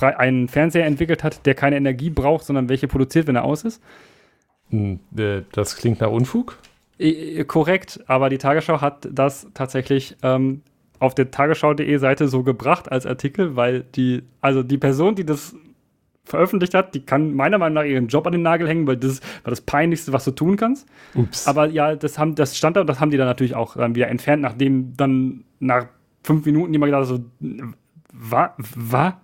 einen Fernseher entwickelt hat, der keine Energie braucht, sondern welche produziert, wenn er aus ist. Hm, äh, Das klingt nach Unfug. Äh, korrekt, aber die Tagesschau hat das tatsächlich ähm, auf der tagesschau.de Seite so gebracht als Artikel, weil die, also die Person, die das veröffentlicht hat, die kann meiner Meinung nach ihren Job an den Nagel hängen, weil das war das Peinlichste, was du tun kannst. Ups. Aber ja, das, haben, das stand da und das haben die dann natürlich auch dann wieder entfernt, nachdem dann nach fünf Minuten jemand gedacht hat, so, wa, wa,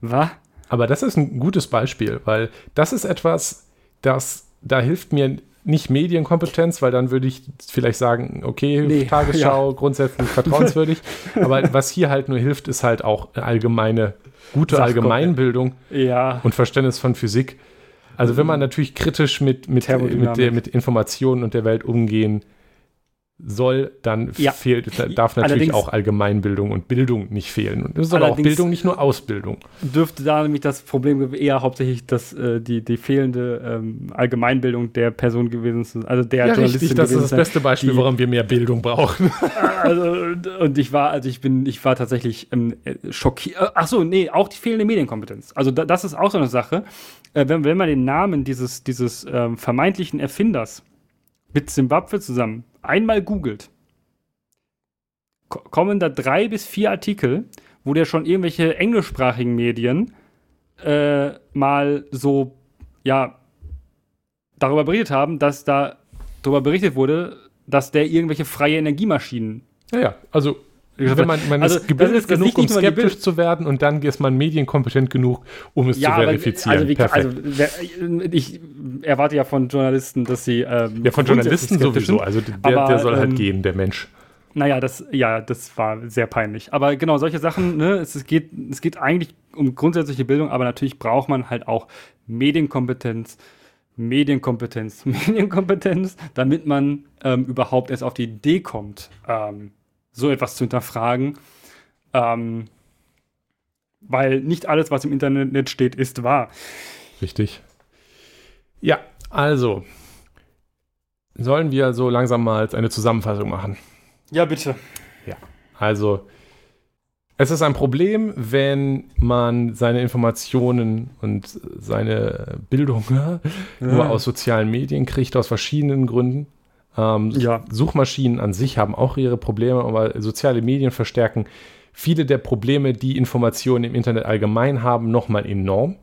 wa? Aber das ist ein gutes Beispiel, weil das ist etwas, das, da hilft mir nicht Medienkompetenz, weil dann würde ich vielleicht sagen, okay, Nee, Tagesschau grundsätzlich vertrauenswürdig. Aber was hier halt nur hilft, ist halt auch allgemeine, gute Sachkompetenz. Allgemeinbildung Ja, und Verständnis von Physik. Also wenn man natürlich kritisch mit, mit, mit, der, mit Informationen und der Welt umgehen soll, dann Ja. fehlt, da darf natürlich Allerdings- auch Allgemeinbildung und Bildung nicht fehlen. Und es soll auch Bildung, nicht nur Ausbildung. dürfte da nämlich das Problem eher hauptsächlich das, äh, die, die fehlende ähm, Allgemeinbildung der Person gewesen sein. Also der Ja, Journalistin richtig, das ist gewesen das sein. beste Beispiel, die- warum wir mehr Bildung brauchen. Also, und- und ich war, also ich bin, ich war tatsächlich ähm, äh, schockiert. Äh, Ach so, nee, auch die fehlende Medienkompetenz. Also da, das ist auch so eine Sache. Äh, wenn, wenn man den Namen dieses, dieses ähm, vermeintlichen Erfinders mit Zimbabwe zusammen einmal googelt, ko kommen da drei bis vier Artikel, wo der schon irgendwelche englischsprachigen Medien äh, mal so, ja, darüber berichtet haben, dass da darüber berichtet wurde, dass der irgendwelche freie Energiemaschinen Ja, ja, also wenn man, man Also, ist gebildet ist- genug, um skeptisch zu werden und dann ist man medienkompetent genug, um es zu aber- verifizieren. Also, wie, also ich erwarte ja von Journalisten, dass sie ähm, ja, von Journalisten sowieso. Also der, Aber, der soll halt ähm, gehen, der Mensch. Naja, das, ja, das war sehr peinlich. Aber genau, solche Sachen, ne, es, es, geht, es geht eigentlich um grundsätzliche Bildung, aber natürlich braucht man halt auch Medienkompetenz, Medienkompetenz, Medienkompetenz, damit man ähm, überhaupt erst auf die Idee kommt, ähm, so etwas zu hinterfragen. Ähm, weil nicht alles, was im Internet steht, ist wahr. Richtig. Ja, also sollen wir so langsam mal eine Zusammenfassung machen. Ja, bitte. Also, Es ist ein Problem, wenn man seine Informationen und seine Bildung ja, nur aus sozialen Medien kriegt, aus verschiedenen Gründen. Ähm, ja. Suchmaschinen an sich haben auch ihre Probleme, aber soziale Medien verstärken viele der Probleme, die Informationen im Internet allgemein haben, nochmal enorm.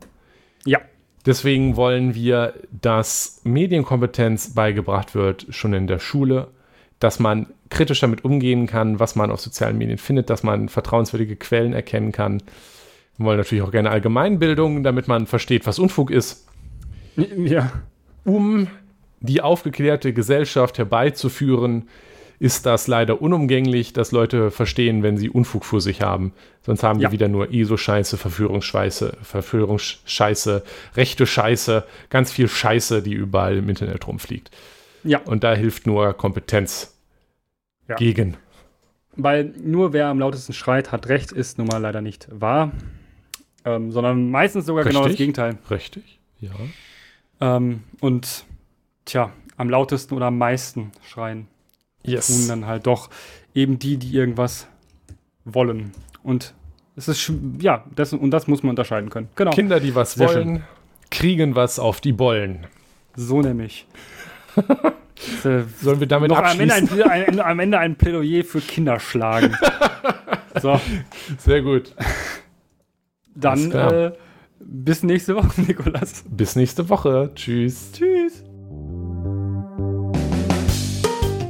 Ja. Deswegen wollen wir, dass Medienkompetenz beigebracht wird, schon in der Schule, dass man kritisch damit umgehen kann, was man auf sozialen Medien findet, dass man vertrauenswürdige Quellen erkennen kann. Wir wollen natürlich auch gerne Allgemeinbildung, damit man versteht, was Unfug ist. Ja. Um die aufgeklärte Gesellschaft herbeizuführen, ist das leider unumgänglich, dass Leute verstehen, wenn sie Unfug vor sich haben. Sonst haben ja. wir wieder nur ESO-Scheiße, Verführungsscheiße, Verführungsscheiße, rechte Scheiße, ganz viel Scheiße, die überall im Internet rumfliegt. Ja. Und da hilft nur Kompetenz ja. gegen. Weil nur wer am lautesten schreit, hat recht, ist nun mal leider nicht wahr. Ähm, sondern meistens sogar Richtig. genau das Gegenteil. Richtig, ja. Ähm, und tja, am lautesten oder am meisten schreien yes. tun dann halt doch eben die, die irgendwas wollen. Und es ist, ja, das, und das muss man unterscheiden können. Genau. Kinder, die was Sehr wollen, schön. kriegen was auf die Bollen. So nämlich. äh, Sollen wir damit abschließen? Am Ende, ein, ein, am Ende ein Plädoyer für Kinder schlagen. so. Sehr gut. Dann äh, bis nächste Woche, Nikolas. Bis nächste Woche. Tschüss. Tschüss.